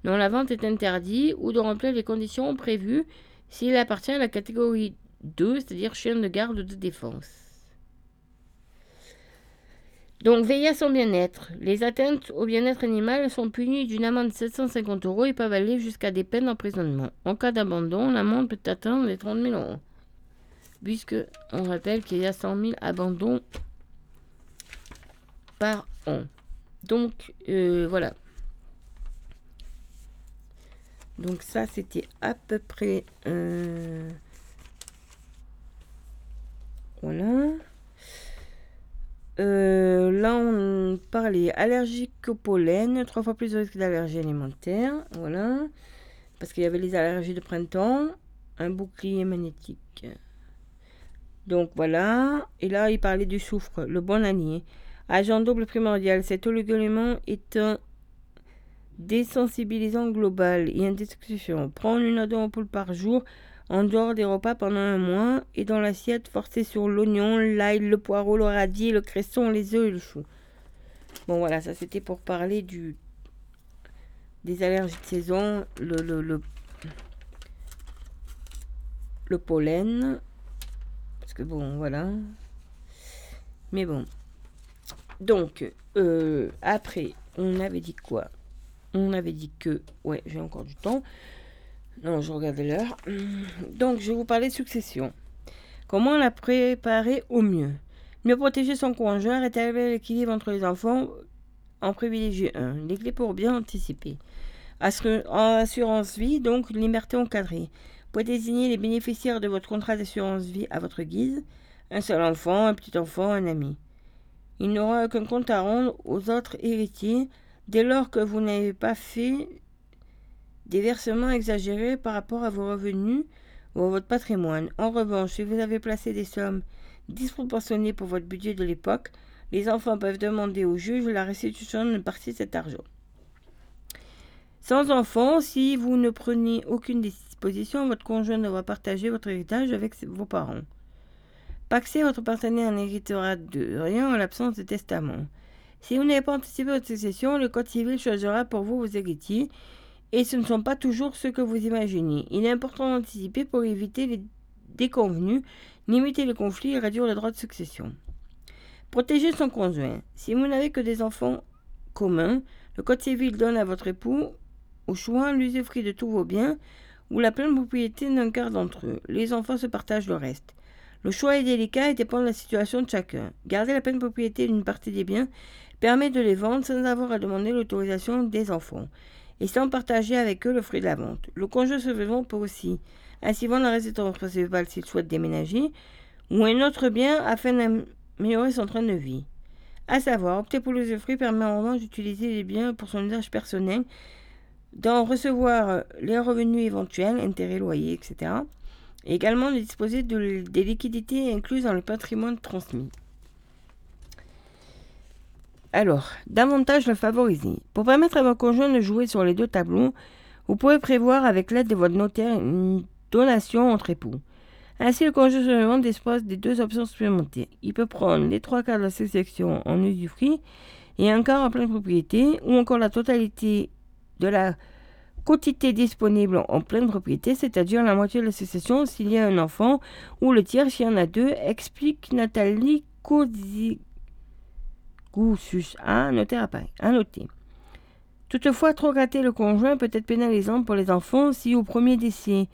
dont la vente est interdite, ou de remplir les conditions prévues s'il appartient à la catégorie 2, c'est-à-dire chien de garde de défense. Donc, veillez à son bien-être. Les atteintes au bien-être animal sont punies d'une amende de 750 euros et peuvent aller jusqu'à des peines d'emprisonnement. En cas d'abandon, l'amende peut atteindre les 30 000 euros. Puisque, on rappelle qu'il y a 100 000 abandons par an. Donc, euh, voilà. Donc ça, c'était à peu près... euh, Voilà. Euh, là, on parlait allergique au pollen, trois fois plus de risque d'allergie alimentaire. Voilà. Parce qu'il y avait les allergies de printemps, un bouclier magnétique. Donc voilà. Et là, il parlait du soufre, le bon allié. Agent double primordial, cet oligoélément est un désensibilisant global et discussion. Prendre une ampoule par jour en dehors des repas pendant un mois et dans l'assiette forcer sur l'oignon, l'ail, le poireau, le radis, le cresson, les œufs et le chou. Bon voilà, ça c'était pour parler du des allergies de saison, le, le, le, le pollen. Parce que bon, voilà. Mais bon. Donc, euh, après, on avait dit quoi? On avait dit que... Ouais, j'ai encore du temps. Non, je regardais l'heure. Donc, je vais vous parler de succession. Comment la préparer au mieux? Mieux protéger son conjoint, rétablir l'équilibre entre les enfants, en privilégier un. Les clés pour bien anticiper. En assurance vie, donc liberté encadrée. Vous pouvez désigner les bénéficiaires de votre contrat d'assurance vie à votre guise. Un seul enfant, un petit enfant, un ami. Il n'aura aucun compte à rendre aux autres héritiers dès lors que vous n'avez pas fait des versements exagérés par rapport à vos revenus ou à votre patrimoine. En revanche, si vous avez placé des sommes disproportionnées pour votre budget de l'époque, les enfants peuvent demander au juge la restitution d'une partie de cet argent. Sans enfants, si vous ne prenez aucune disposition, votre conjoint devra partager votre héritage avec vos parents. Paxer votre partenaire n'héritera de rien en l'absence de testament. Si vous n'avez pas anticipé votre succession, le Code civil choisira pour vous vos héritiers et ce ne sont pas toujours ceux que vous imaginez. Il est important d'anticiper pour éviter les déconvenus, limiter les conflits et réduire le droit de succession. Protéger son conjoint. Si vous n'avez que des enfants communs, le Code civil donne à votre époux au choix l'usufruit de tous vos biens ou la pleine propriété d'un quart d'entre eux. Les enfants se partagent le reste. Le choix est délicat et dépend de la situation de chacun. Garder la pleine propriété d'une partie des biens permet de les vendre sans avoir à demander l'autorisation des enfants et sans partager avec eux le fruit de la vente. Le conjoint survivant peut aussi ainsi vendre la résidence principale s'il souhaite déménager ou un autre bien afin d'améliorer son train de vie. À savoir, opter pour l'usufruit permet en revanche d'utiliser les biens pour son usage personnel, d'en recevoir les revenus éventuels, intérêts, loyers, etc. Et également de disposer de, des liquidités incluses dans le patrimoine transmis. Alors, davantage le favoriser. Pour permettre à votre conjoint de jouer sur les deux tableaux, vous pouvez prévoir avec l'aide de votre notaire une donation entre époux. Ainsi, le conjoint survivant dispose des deux options supplémentaires. Il peut prendre les trois quarts de la succession en usufruit, et un quart en pleine propriété, ou encore la totalité de la quotité disponible en pleine propriété, c'est-à-dire la moitié de la succession s'il y a un enfant, ou le tiers s'il y en a deux, explique Nathalie À noter à Paris. Noter. Toutefois, trop gâter le conjoint peut être pénalisant pour les enfants si au premier décès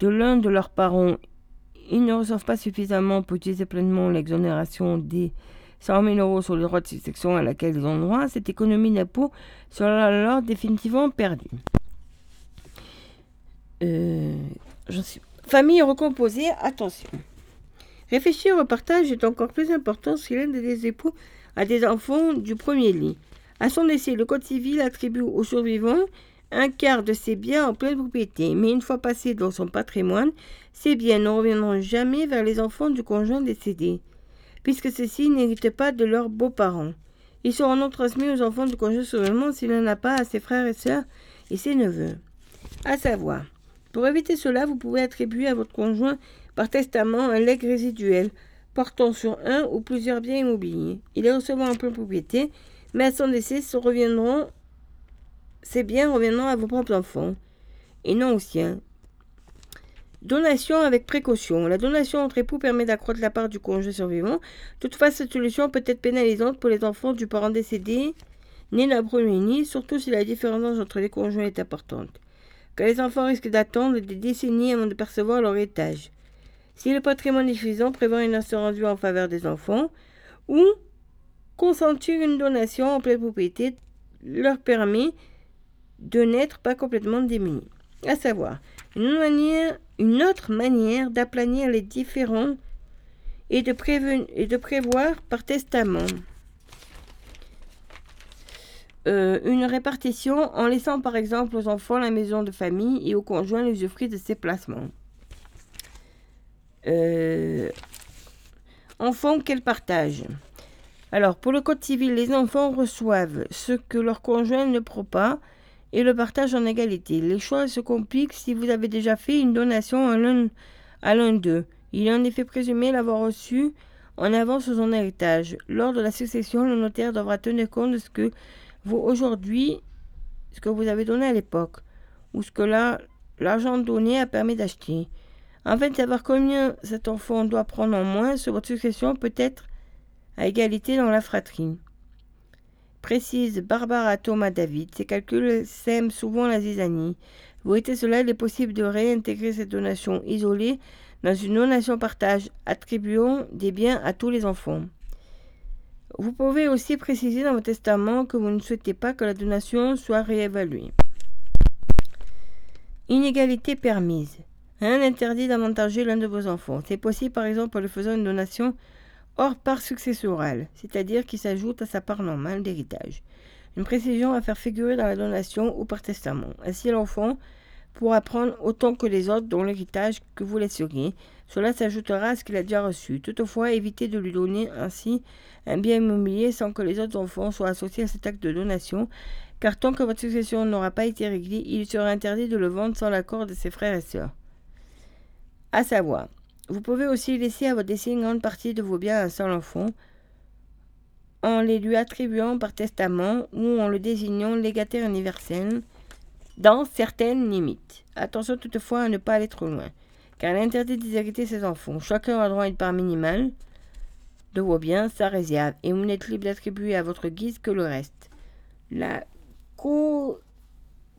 de l'un de leurs parents, ils ne reçoivent pas suffisamment pour utiliser pleinement l'exonération des 100 000 euros sur les droits de succession à laquelle ils ont droit, cette économie d'impôt sera alors définitivement perdue. Euh, famille recomposée, attention. Réfléchir au partage est encore plus important si l'un des époux a des enfants du premier lit. À son décès, le Code civil attribue aux survivants un quart de ses biens en pleine propriété, mais une fois passés dans son patrimoine, ces biens ne reviendront jamais vers les enfants du conjoint décédé, puisque ceux-ci n'héritent pas de leurs beaux-parents. Ils seront donc transmis aux enfants du conjoint survivant s'il n'en a pas à ses frères et sœurs et ses neveux. À savoir, pour éviter cela, vous pouvez attribuer à votre conjoint par testament un legs résiduel portant sur un ou plusieurs biens immobiliers. Il est recevant en pleine propriété mais à son décès, ce reviendront, ces biens reviendront à vos propres enfants et non aux siens. Donation avec précaution. La donation entre époux permet d'accroître la part du conjoint survivant. Toutefois, cette solution peut être pénalisante pour les enfants du parent décédé, né d'un premier surtout si la différence entre les conjoints est importante. Car les enfants risquent d'attendre des décennies avant de percevoir leur héritage. Si le patrimoine est suffisant, prévoir une assurance en faveur des enfants, ou consentir une donation en pleine propriété leur permet de n'être pas complètement démunis. À savoir, une, une autre manière d'aplanir les différends et de, prévoir par testament euh, une répartition en laissant par exemple aux enfants la maison de famille et aux conjoints l'usufruit de ses placements. Euh, enfants, quel partage? Alors, pour le Code civil, les enfants reçoivent ce que leur conjoint ne prend pas et le partagent en égalité. Les choix se compliquent si vous avez déjà fait une donation à l'un d'eux. Il est en effet présumé l'avoir reçu en avance sur son héritage. Lors de la succession, le notaire devra tenir compte de ce que ce que vous avez donné à l'époque, ou ce que l'argent donné a permis d'acheter. Afin de savoir combien cet enfant doit prendre en moins sur votre succession peut être à égalité dans la fratrie. Précise Barbara Thomas David, ces calculs sèment souvent la zizanie. Vous éviter cela, il est possible de réintégrer cette donation isolée dans une donation partage attribuant des biens à tous les enfants. Vous pouvez aussi préciser dans votre testament que vous ne souhaitez pas que la donation soit réévaluée. Inégalité permise. Un interdit d'avantager l'un de vos enfants. C'est possible par exemple en lui faisant une donation hors part successorale, c'est-à-dire qui s'ajoute à sa part normale d'héritage. Une précision à faire figurer dans la donation ou par testament. Ainsi, l'enfant pourra prendre autant que les autres dont l'héritage que vous laisseriez. Cela s'ajoutera à ce qu'il a déjà reçu. Toutefois, évitez de lui donner ainsi un bien immobilier sans que les autres enfants soient associés à cet acte de donation, car tant que votre succession n'aura pas été réglée, il sera interdit de le vendre sans l'accord de ses frères et sœurs. À savoir, vous pouvez aussi laisser à votre décès une grande partie de vos biens à un seul enfant, en les lui attribuant par testament ou en le désignant légataire universel, dans certaines limites. Attention toutefois à ne pas aller trop loin, car l'interdit d'hériter ses enfants. Chacun a droit à une part minimale de vos biens, sa réserve, et vous n'êtes libre d'attribuer à votre guise que le reste. La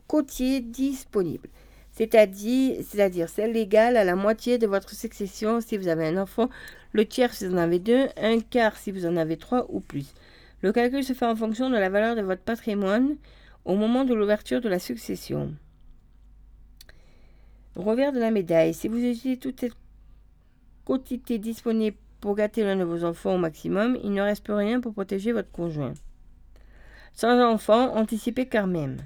côtier disponible c'est-à-dire, celle égale à la moitié de votre succession si vous avez un enfant, le tiers si vous en avez deux, un quart si vous en avez trois ou plus. Le calcul se fait en fonction de la valeur de votre patrimoine au moment de l'ouverture de la succession. Revers de la médaille, si vous utilisez toute cette quantité disponible pour gâter l'un de vos enfants au maximum, il ne reste plus rien pour protéger votre conjoint. Sans enfant, anticipez quand même.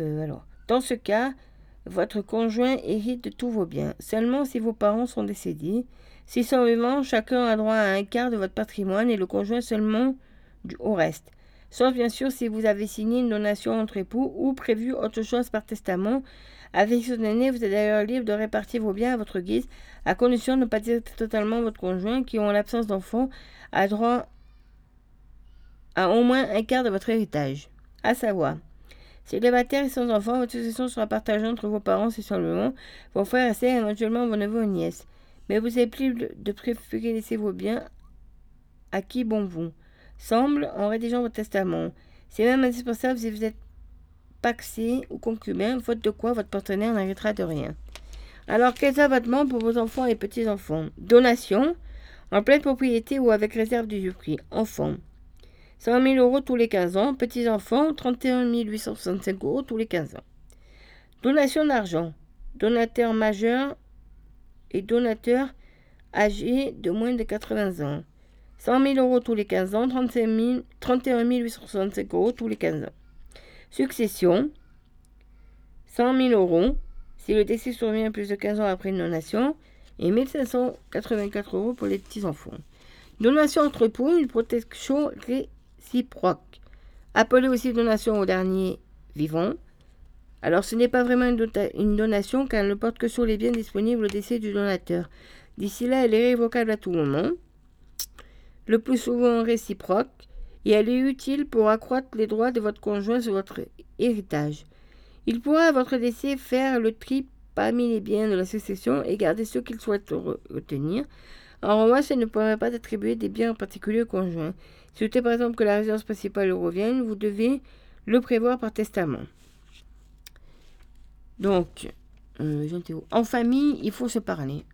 Euh, alors, dans ce cas, votre conjoint hérite de tous vos biens, seulement si vos parents sont décédés. S'ils sont vivants, chacun a droit à un quart de votre patrimoine et le conjoint seulement au reste. Sauf bien sûr si vous avez signé une donation entre époux ou prévu autre chose par testament. Avec ce donné, vous êtes d'ailleurs libre de répartir vos biens à votre guise, à condition de ne pas dire totalement votre conjoint qui, en l'absence d'enfants, a droit à au moins un quart de votre héritage. À savoir, célibataire et sans enfant, votre succession sera partagée entre vos parents vos frères et sœurs, éventuellement vos neveux ou nièces. Mais vous avez plus de préférer laisser vos biens à qui bon vous semble en rédigeant votre testament. C'est même indispensable si vous êtes paxé ou concubin, faute de quoi votre partenaire n'arrêtera de rien. Alors, quels abattements pour vos enfants et petits-enfants? Donation, en pleine propriété ou avec réserve du prix. Enfants, 100 000 euros tous les 15 ans. Petits-enfants, 31 865 euros tous les 15 ans. Donation d'argent. Donateur majeur et donateur âgé de moins de 80 ans. 100 000 euros tous les 15 ans, 31 865 euros tous les 15 ans. Succession, 100 000 euros si le décès survient plus de 15 ans après une donation et 1584 euros pour les petits-enfants. Donation entre époux, une protection réciproque. Appelée aussi donation au dernier vivant. Alors ce n'est pas vraiment une, donation car elle ne porte que sur les biens disponibles au décès du donateur. D'ici là, elle est révocable à tout moment le plus souvent réciproque, et elle est utile pour accroître les droits de votre conjoint sur votre héritage. Il pourra à votre décès faire le tri parmi les biens de la succession et garder ceux qu'il souhaite retenir. En revanche, elle ne permet pas d'attribuer des biens en particulier au conjoint. Si souhaitez par exemple que la résidence principale revienne, vous devez le prévoir par testament. Donc, euh, en famille, il faut se parler.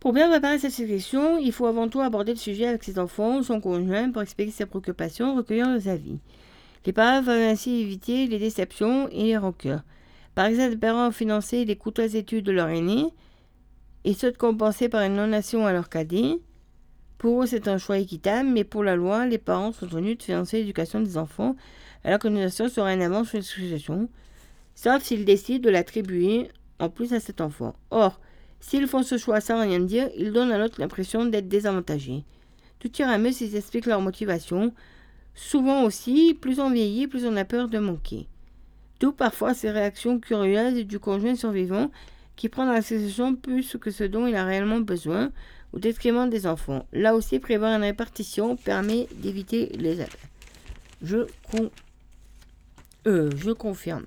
Pour bien préparer cette succession, il faut avant tout aborder le sujet avec ses enfants son conjoint pour expliquer ses préoccupations, recueillir leurs avis. Les parents vont ainsi éviter les déceptions et les rancœurs. Par exemple, les parents ont financé les coûteuses études de leur aîné et souhaitent compenser par une donation à leur cadet. Pour eux, c'est un choix équitable, mais pour la loi, les parents sont tenus de financer l'éducation des enfants, alors que donation sera un avance sur succession, sauf s'ils décident de l'attribuer en plus à cet enfant. Or, S'ils font ce choix sans rien dire, ils donnent à l'autre l'impression d'être désavantagés. Tout ira mieux s'ils expliquent leur motivation. Souvent aussi, plus on vieillit, plus on a peur de manquer. D'où parfois ces réactions curieuses du conjoint survivant qui prend dans la succession plus que ce dont il a réellement besoin, au détriment des enfants. Là aussi, prévoir une répartition permet d'éviter les abus. Je, euh, je confirme.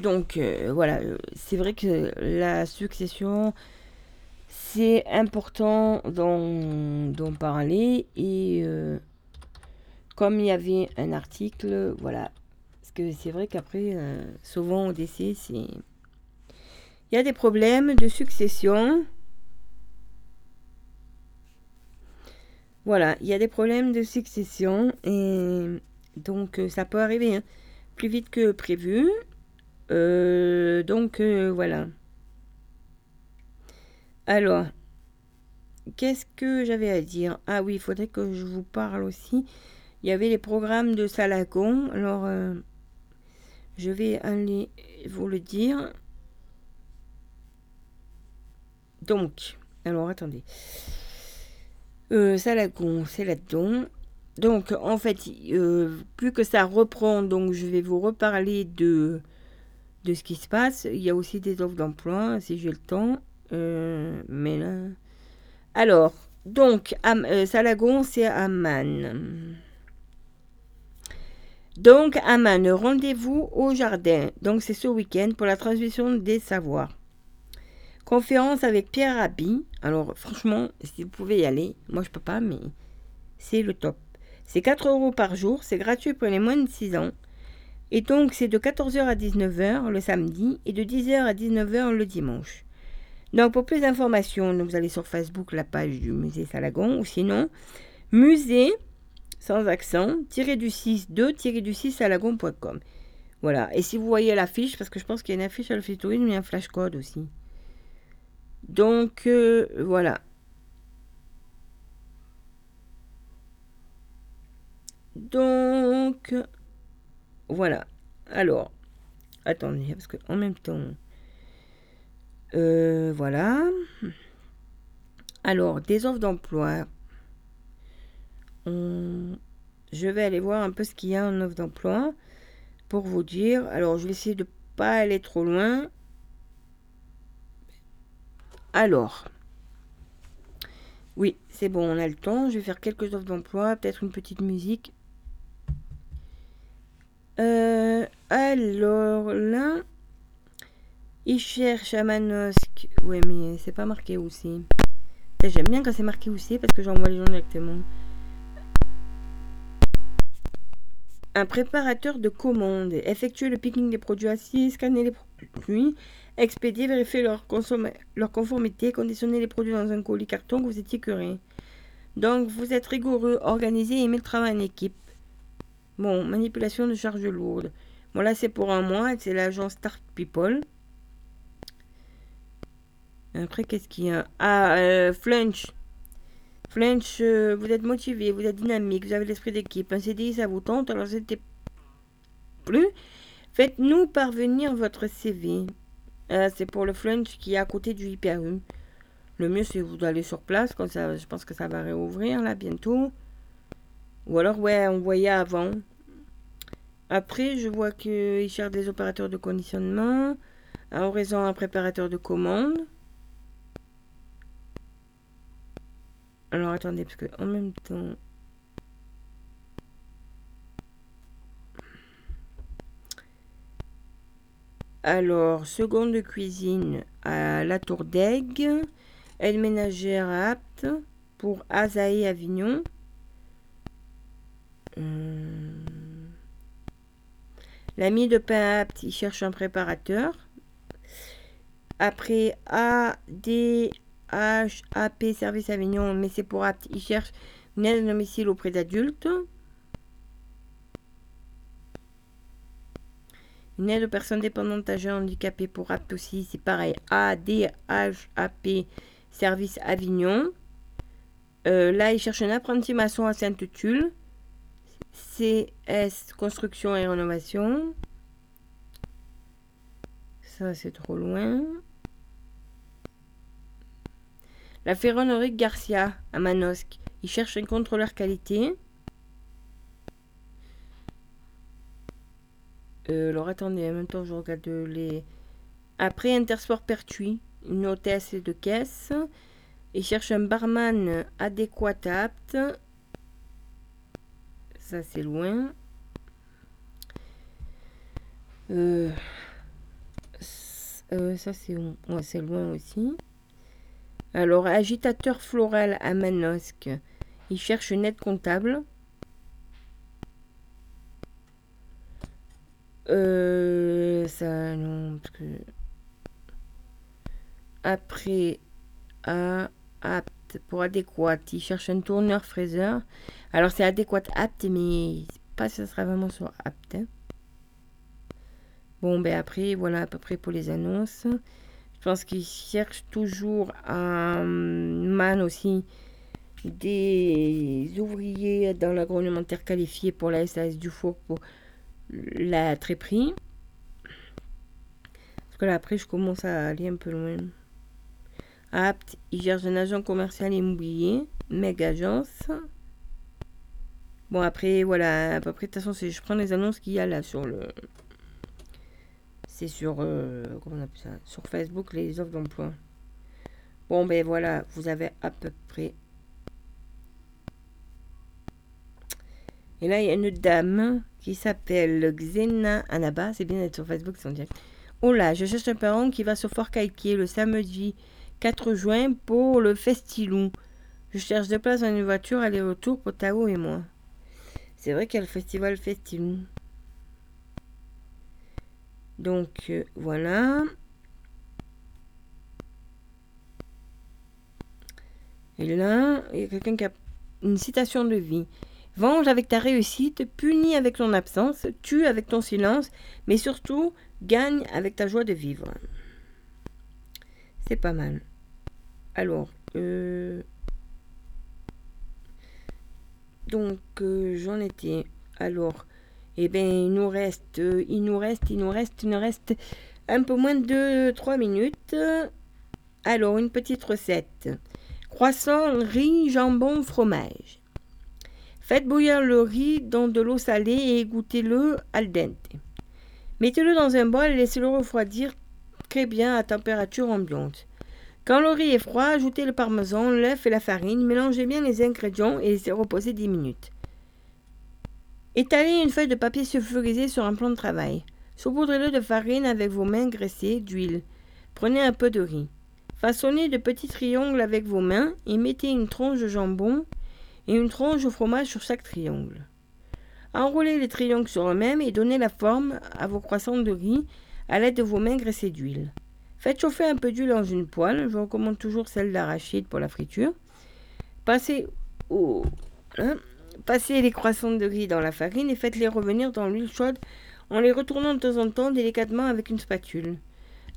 Donc euh, voilà, euh, c'est vrai que la succession, c'est important d'en parler. Et comme il y avait un article, voilà. Parce que c'est vrai qu'après, souvent au décès, c'est... Il y a des problèmes de succession. Voilà, il y a des problèmes de succession. Et donc ça peut arriver hein, plus vite que prévu. Euh, donc euh, voilà. Alors, qu'est-ce que j'avais à dire? Ah oui, il faudrait que je vous parle aussi. Il y avait les programmes de Salagon. Alors, euh, je vais aller vous le dire. Donc, alors attendez. Salagon, c'est là-dedans. Donc, en fait, plus que ça reprend, donc je vais vous reparler de de ce qui se passe. Il y a aussi des offres d'emploi, si j'ai le temps. Euh, mais là. Alors, donc, euh, Salagon, c'est Amman. Donc, Amman, rendez-vous au jardin. Donc, c'est ce week-end pour la transmission des savoirs. Conférence avec Pierre Rabhi. Alors, franchement, si vous pouvez y aller, moi je peux pas, mais c'est le top. C'est 4 euros par jour, c'est gratuit pour les moins de 6 ans. Et donc, c'est de 14h à 19h le samedi et de 10h à 19h le dimanche. Donc, pour plus d'informations, vous allez sur Facebook, la page du musée Salagon, ou sinon, musée, sans accent, tiré du 6, 2, tiré du 6 salagon.com. Voilà. Et si vous voyez l'affiche, parce que je pense qu'il y a une affiche à l'office tourisme, il y a un flash code aussi. Donc, euh, voilà. Donc, voilà. Alors, attendez, parce que en même temps, euh, voilà. Alors, des offres d'emploi. Je vais aller voir un peu ce qu'il y a en offre d'emploi pour vous dire. Alors, je vais essayer de pas aller trop loin. Alors, Oui, c'est bon, on a le temps. Je vais faire quelques offres d'emploi, peut-être une petite musique. Euh, alors là, il cherche à Manosque. Ouais, mais c'est pas marqué où c'est. J'aime bien quand c'est marqué où c'est parce que j'envoie les gens directement. Un préparateur de commandes. Effectuer le picking des produits assis, scanner les produits, expédier, vérifier leur, conformité, conditionner les produits dans un colis carton que vous étiqueterez. Donc, vous êtes rigoureux, organisé et aimez le travail en équipe. Bon, manipulation de charges lourdes. Bon, là, c'est pour un mois. C'est l'agence Start People. Après, qu'est-ce qu'il y a? Ah, euh. Flunch, euh, vous êtes motivé, vous êtes dynamique, vous avez l'esprit d'équipe. Un CDI, ça vous tente, alors c'était plus. Faites-nous parvenir votre CV. Euh, c'est pour le Flunch qui est à côté du IPRU. Le mieux, c'est vous d'aller sur place, ça, je pense que ça va réouvrir là bientôt. Ou alors, ouais, on voyait avant. Après, je vois qu'ils cherchent des opérateurs de conditionnement. À horizon, un préparateur de commande. Alors, attendez, parce que en même temps. Alors, seconde cuisine à la Tour d'Aigle. Aide ménagère apte pour Azaé Avignon. Hum. L'ami de pain apte, il cherche un préparateur. Après ADHAP Service Avignon, mais c'est pour apte, il cherche une aide à domicile auprès d'adultes. Une aide aux personnes dépendantes âgées handicapées pour apte aussi, c'est pareil. ADHAP Service Avignon. Euh, là, il cherche un apprenti maçon à Sainte-Tulle. CS Construction et Rénovation. Ça, c'est trop loin. La ferronnerie Garcia à Manosque. Il cherche un contrôleur qualité. Euh, alors attendez, en même temps je regarde les. Après Intersport Pertuis, une hôtesse de caisse. Il cherche un barman adéquat apte. Ça c'est loin. Euh, euh, ça c'est loin aussi. Alors agitateur floral à Manosque. Il cherche une aide comptable. Euh, ça non parce que après à apte pour adéquat. Il cherche un tourneur fraiseur. Alors c'est adéquat apte mais pas si ça sera vraiment sur apte hein. bon ben après voilà à peu près pour les annonces. Je pense qu'il cherche toujours un man aussi des ouvriers dans l'agroalimentaire qualifié pour la SAS du four pour la tréperie parce que là après je commence à aller un peu loin. Apte il cherche un agent commercial immobilier méga agence. Bon après voilà à peu près de toute façon je prends les annonces qu'il y a là sur le c'est sur euh, comment on appelle ça? Sur Facebook les offres d'emploi. Bon ben voilà vous avez à peu près. Et là il y a une dame qui s'appelle Xena Anaba c'est bien d'être sur Facebook c'est en direct oh là je cherche un parent qui va sur Fort Calquier le samedi 4 juin pour le Festilou. Je cherche deux places dans une voiture aller-retour pour Tao et moi. C'est vrai qu'il y a le festival Festilou. Donc euh, voilà. Et là, il y a quelqu'un qui a une citation de vie. Venge avec ta réussite, punis avec ton absence, tue avec ton silence, mais surtout gagne avec ta joie de vivre. C'est pas mal. Alors, euh, donc euh, j'en étais. Alors, eh bien, il nous reste, euh, il nous reste, il nous reste, il nous reste un peu moins de 3 minutes. Alors, une petite recette. Croissant, riz, jambon, fromage. Faites bouillir le riz dans de l'eau salée et égouttez-le al dente. Mettez-le dans un bol et laissez-le refroidir très bien à température ambiante. Quand le riz est froid, ajoutez le parmesan, l'œuf et la farine, mélangez bien les ingrédients et laissez reposer 10 minutes. Étalez une feuille de papier sulfurisé sur un plan de travail. Saupoudrez-le de farine avec vos mains graissées d'huile. Prenez un peu de riz. Façonnez de petits triangles avec vos mains et mettez une tranche de jambon et une tranche de fromage sur chaque triangle. Enroulez les triangles sur eux-mêmes et donnez la forme à vos croissants de riz à l'aide de vos mains graissées d'huile. Faites chauffer un peu d'huile dans une poêle. Je recommande toujours celle d'arachide pour la friture. Passez, au, hein, passez les croissants de riz dans la farine et faites-les revenir dans l'huile chaude en les retournant de temps en temps délicatement avec une spatule.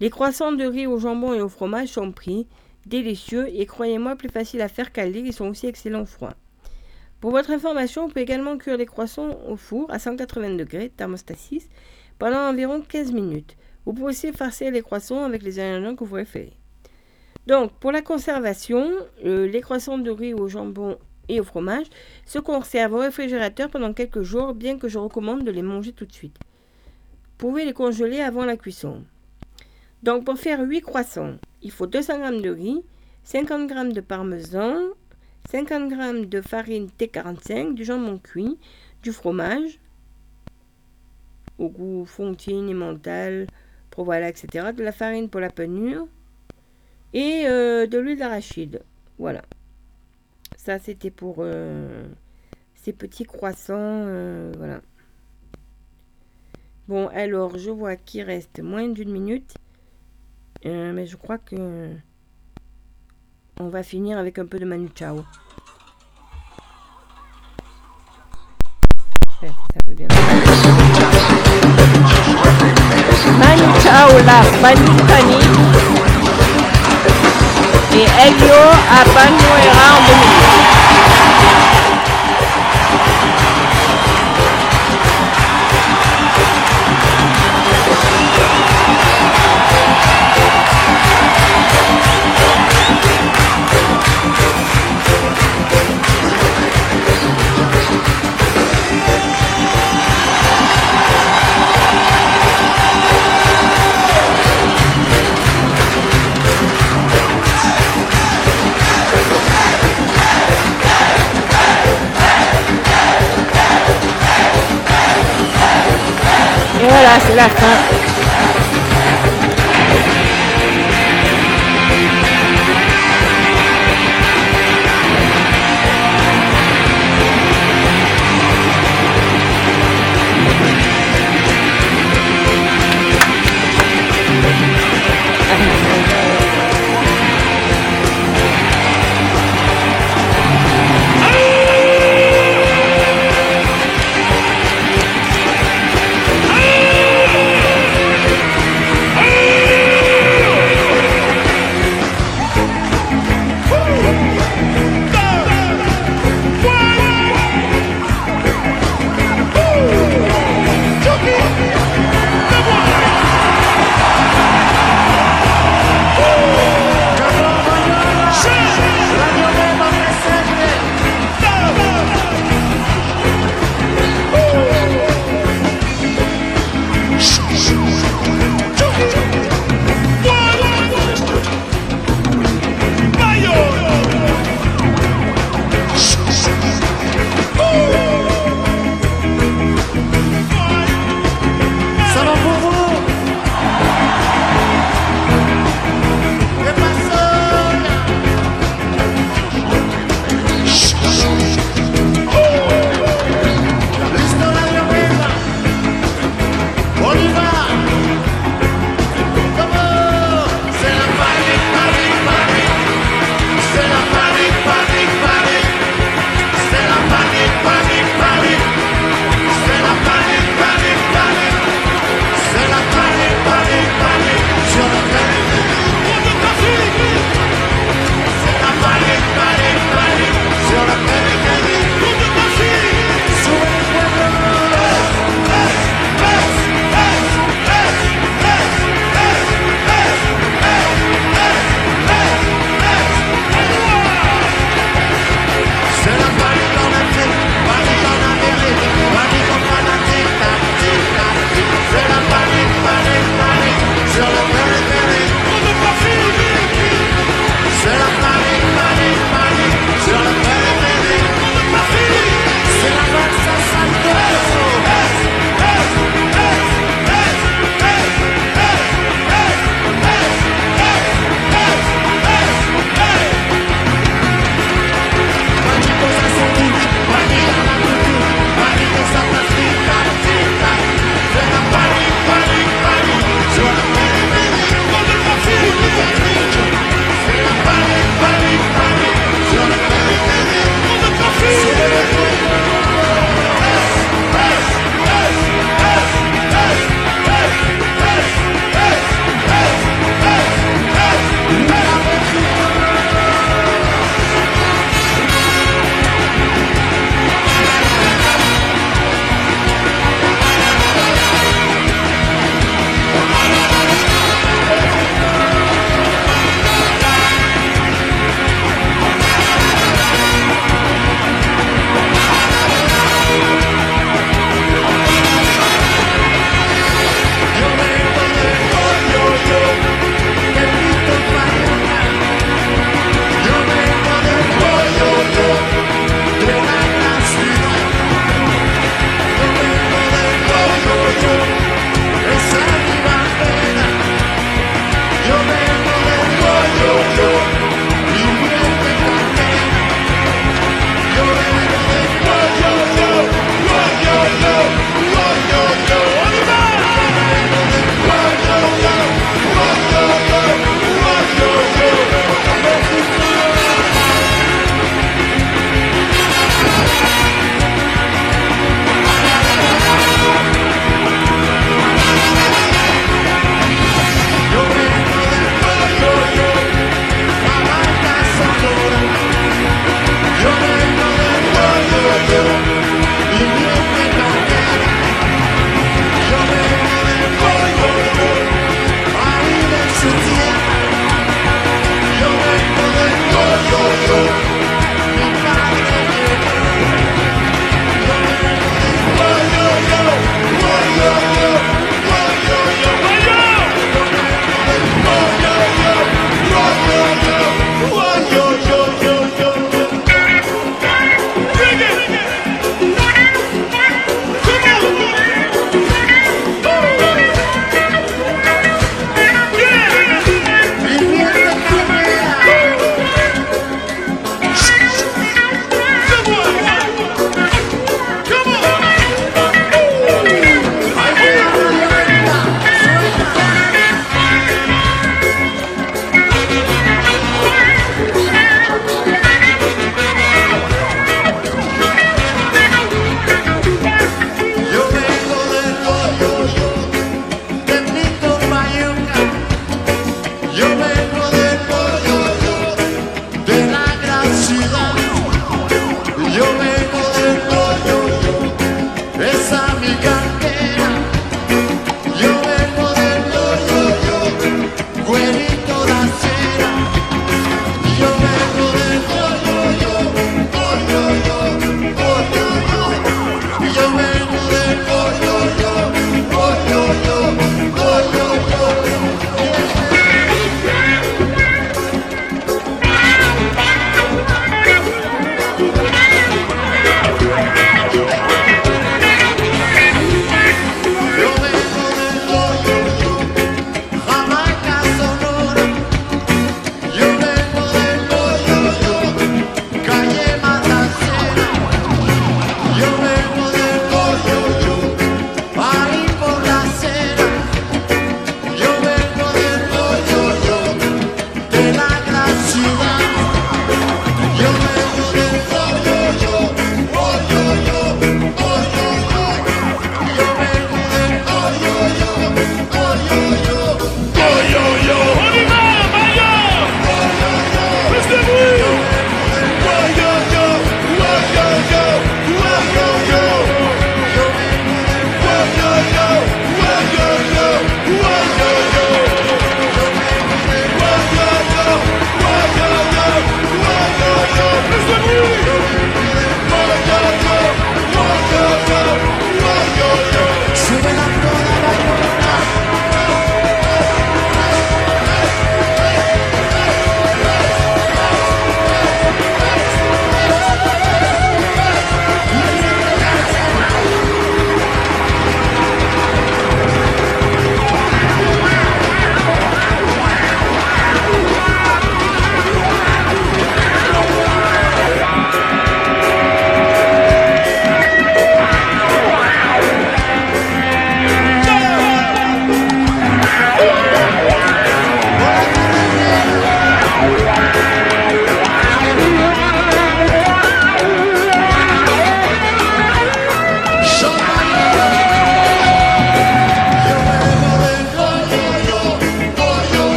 Les croissants de riz au jambon et au fromage sont pris, délicieux et croyez-moi plus faciles à faire qu'à lire, ils sont aussi excellents froids. Pour votre information, vous pouvez également cuire les croissants au four à 180 degrés, thermostat 6, pendant environ 15 minutes. Vous pouvez aussi farcer les croissants avec les ingrédients que vous préférez. Donc, pour la conservation, euh, les croissants de riz au jambon et au fromage se conservent au réfrigérateur pendant quelques jours, bien que je recommande de les manger tout de suite. Vous pouvez les congeler avant la cuisson. Donc, pour faire 8 croissants, il faut 200 g de riz, 50 g de parmesan, 50 g de farine T45, du jambon cuit, du fromage au goût fontine, mental, provoila, etc. De la farine pour la panure et euh, de l'huile d'arachide. Voilà. Ça, c'était pour euh, ces petits croissants. euh, voilà. Bon, alors, je vois qu'il reste moins d'une minute. Mais je crois que on va finir avec un peu de Manu Chao. Bien. Manu Chao la Banitani et Elio a Banuera en 2008. Et voilà, c'est la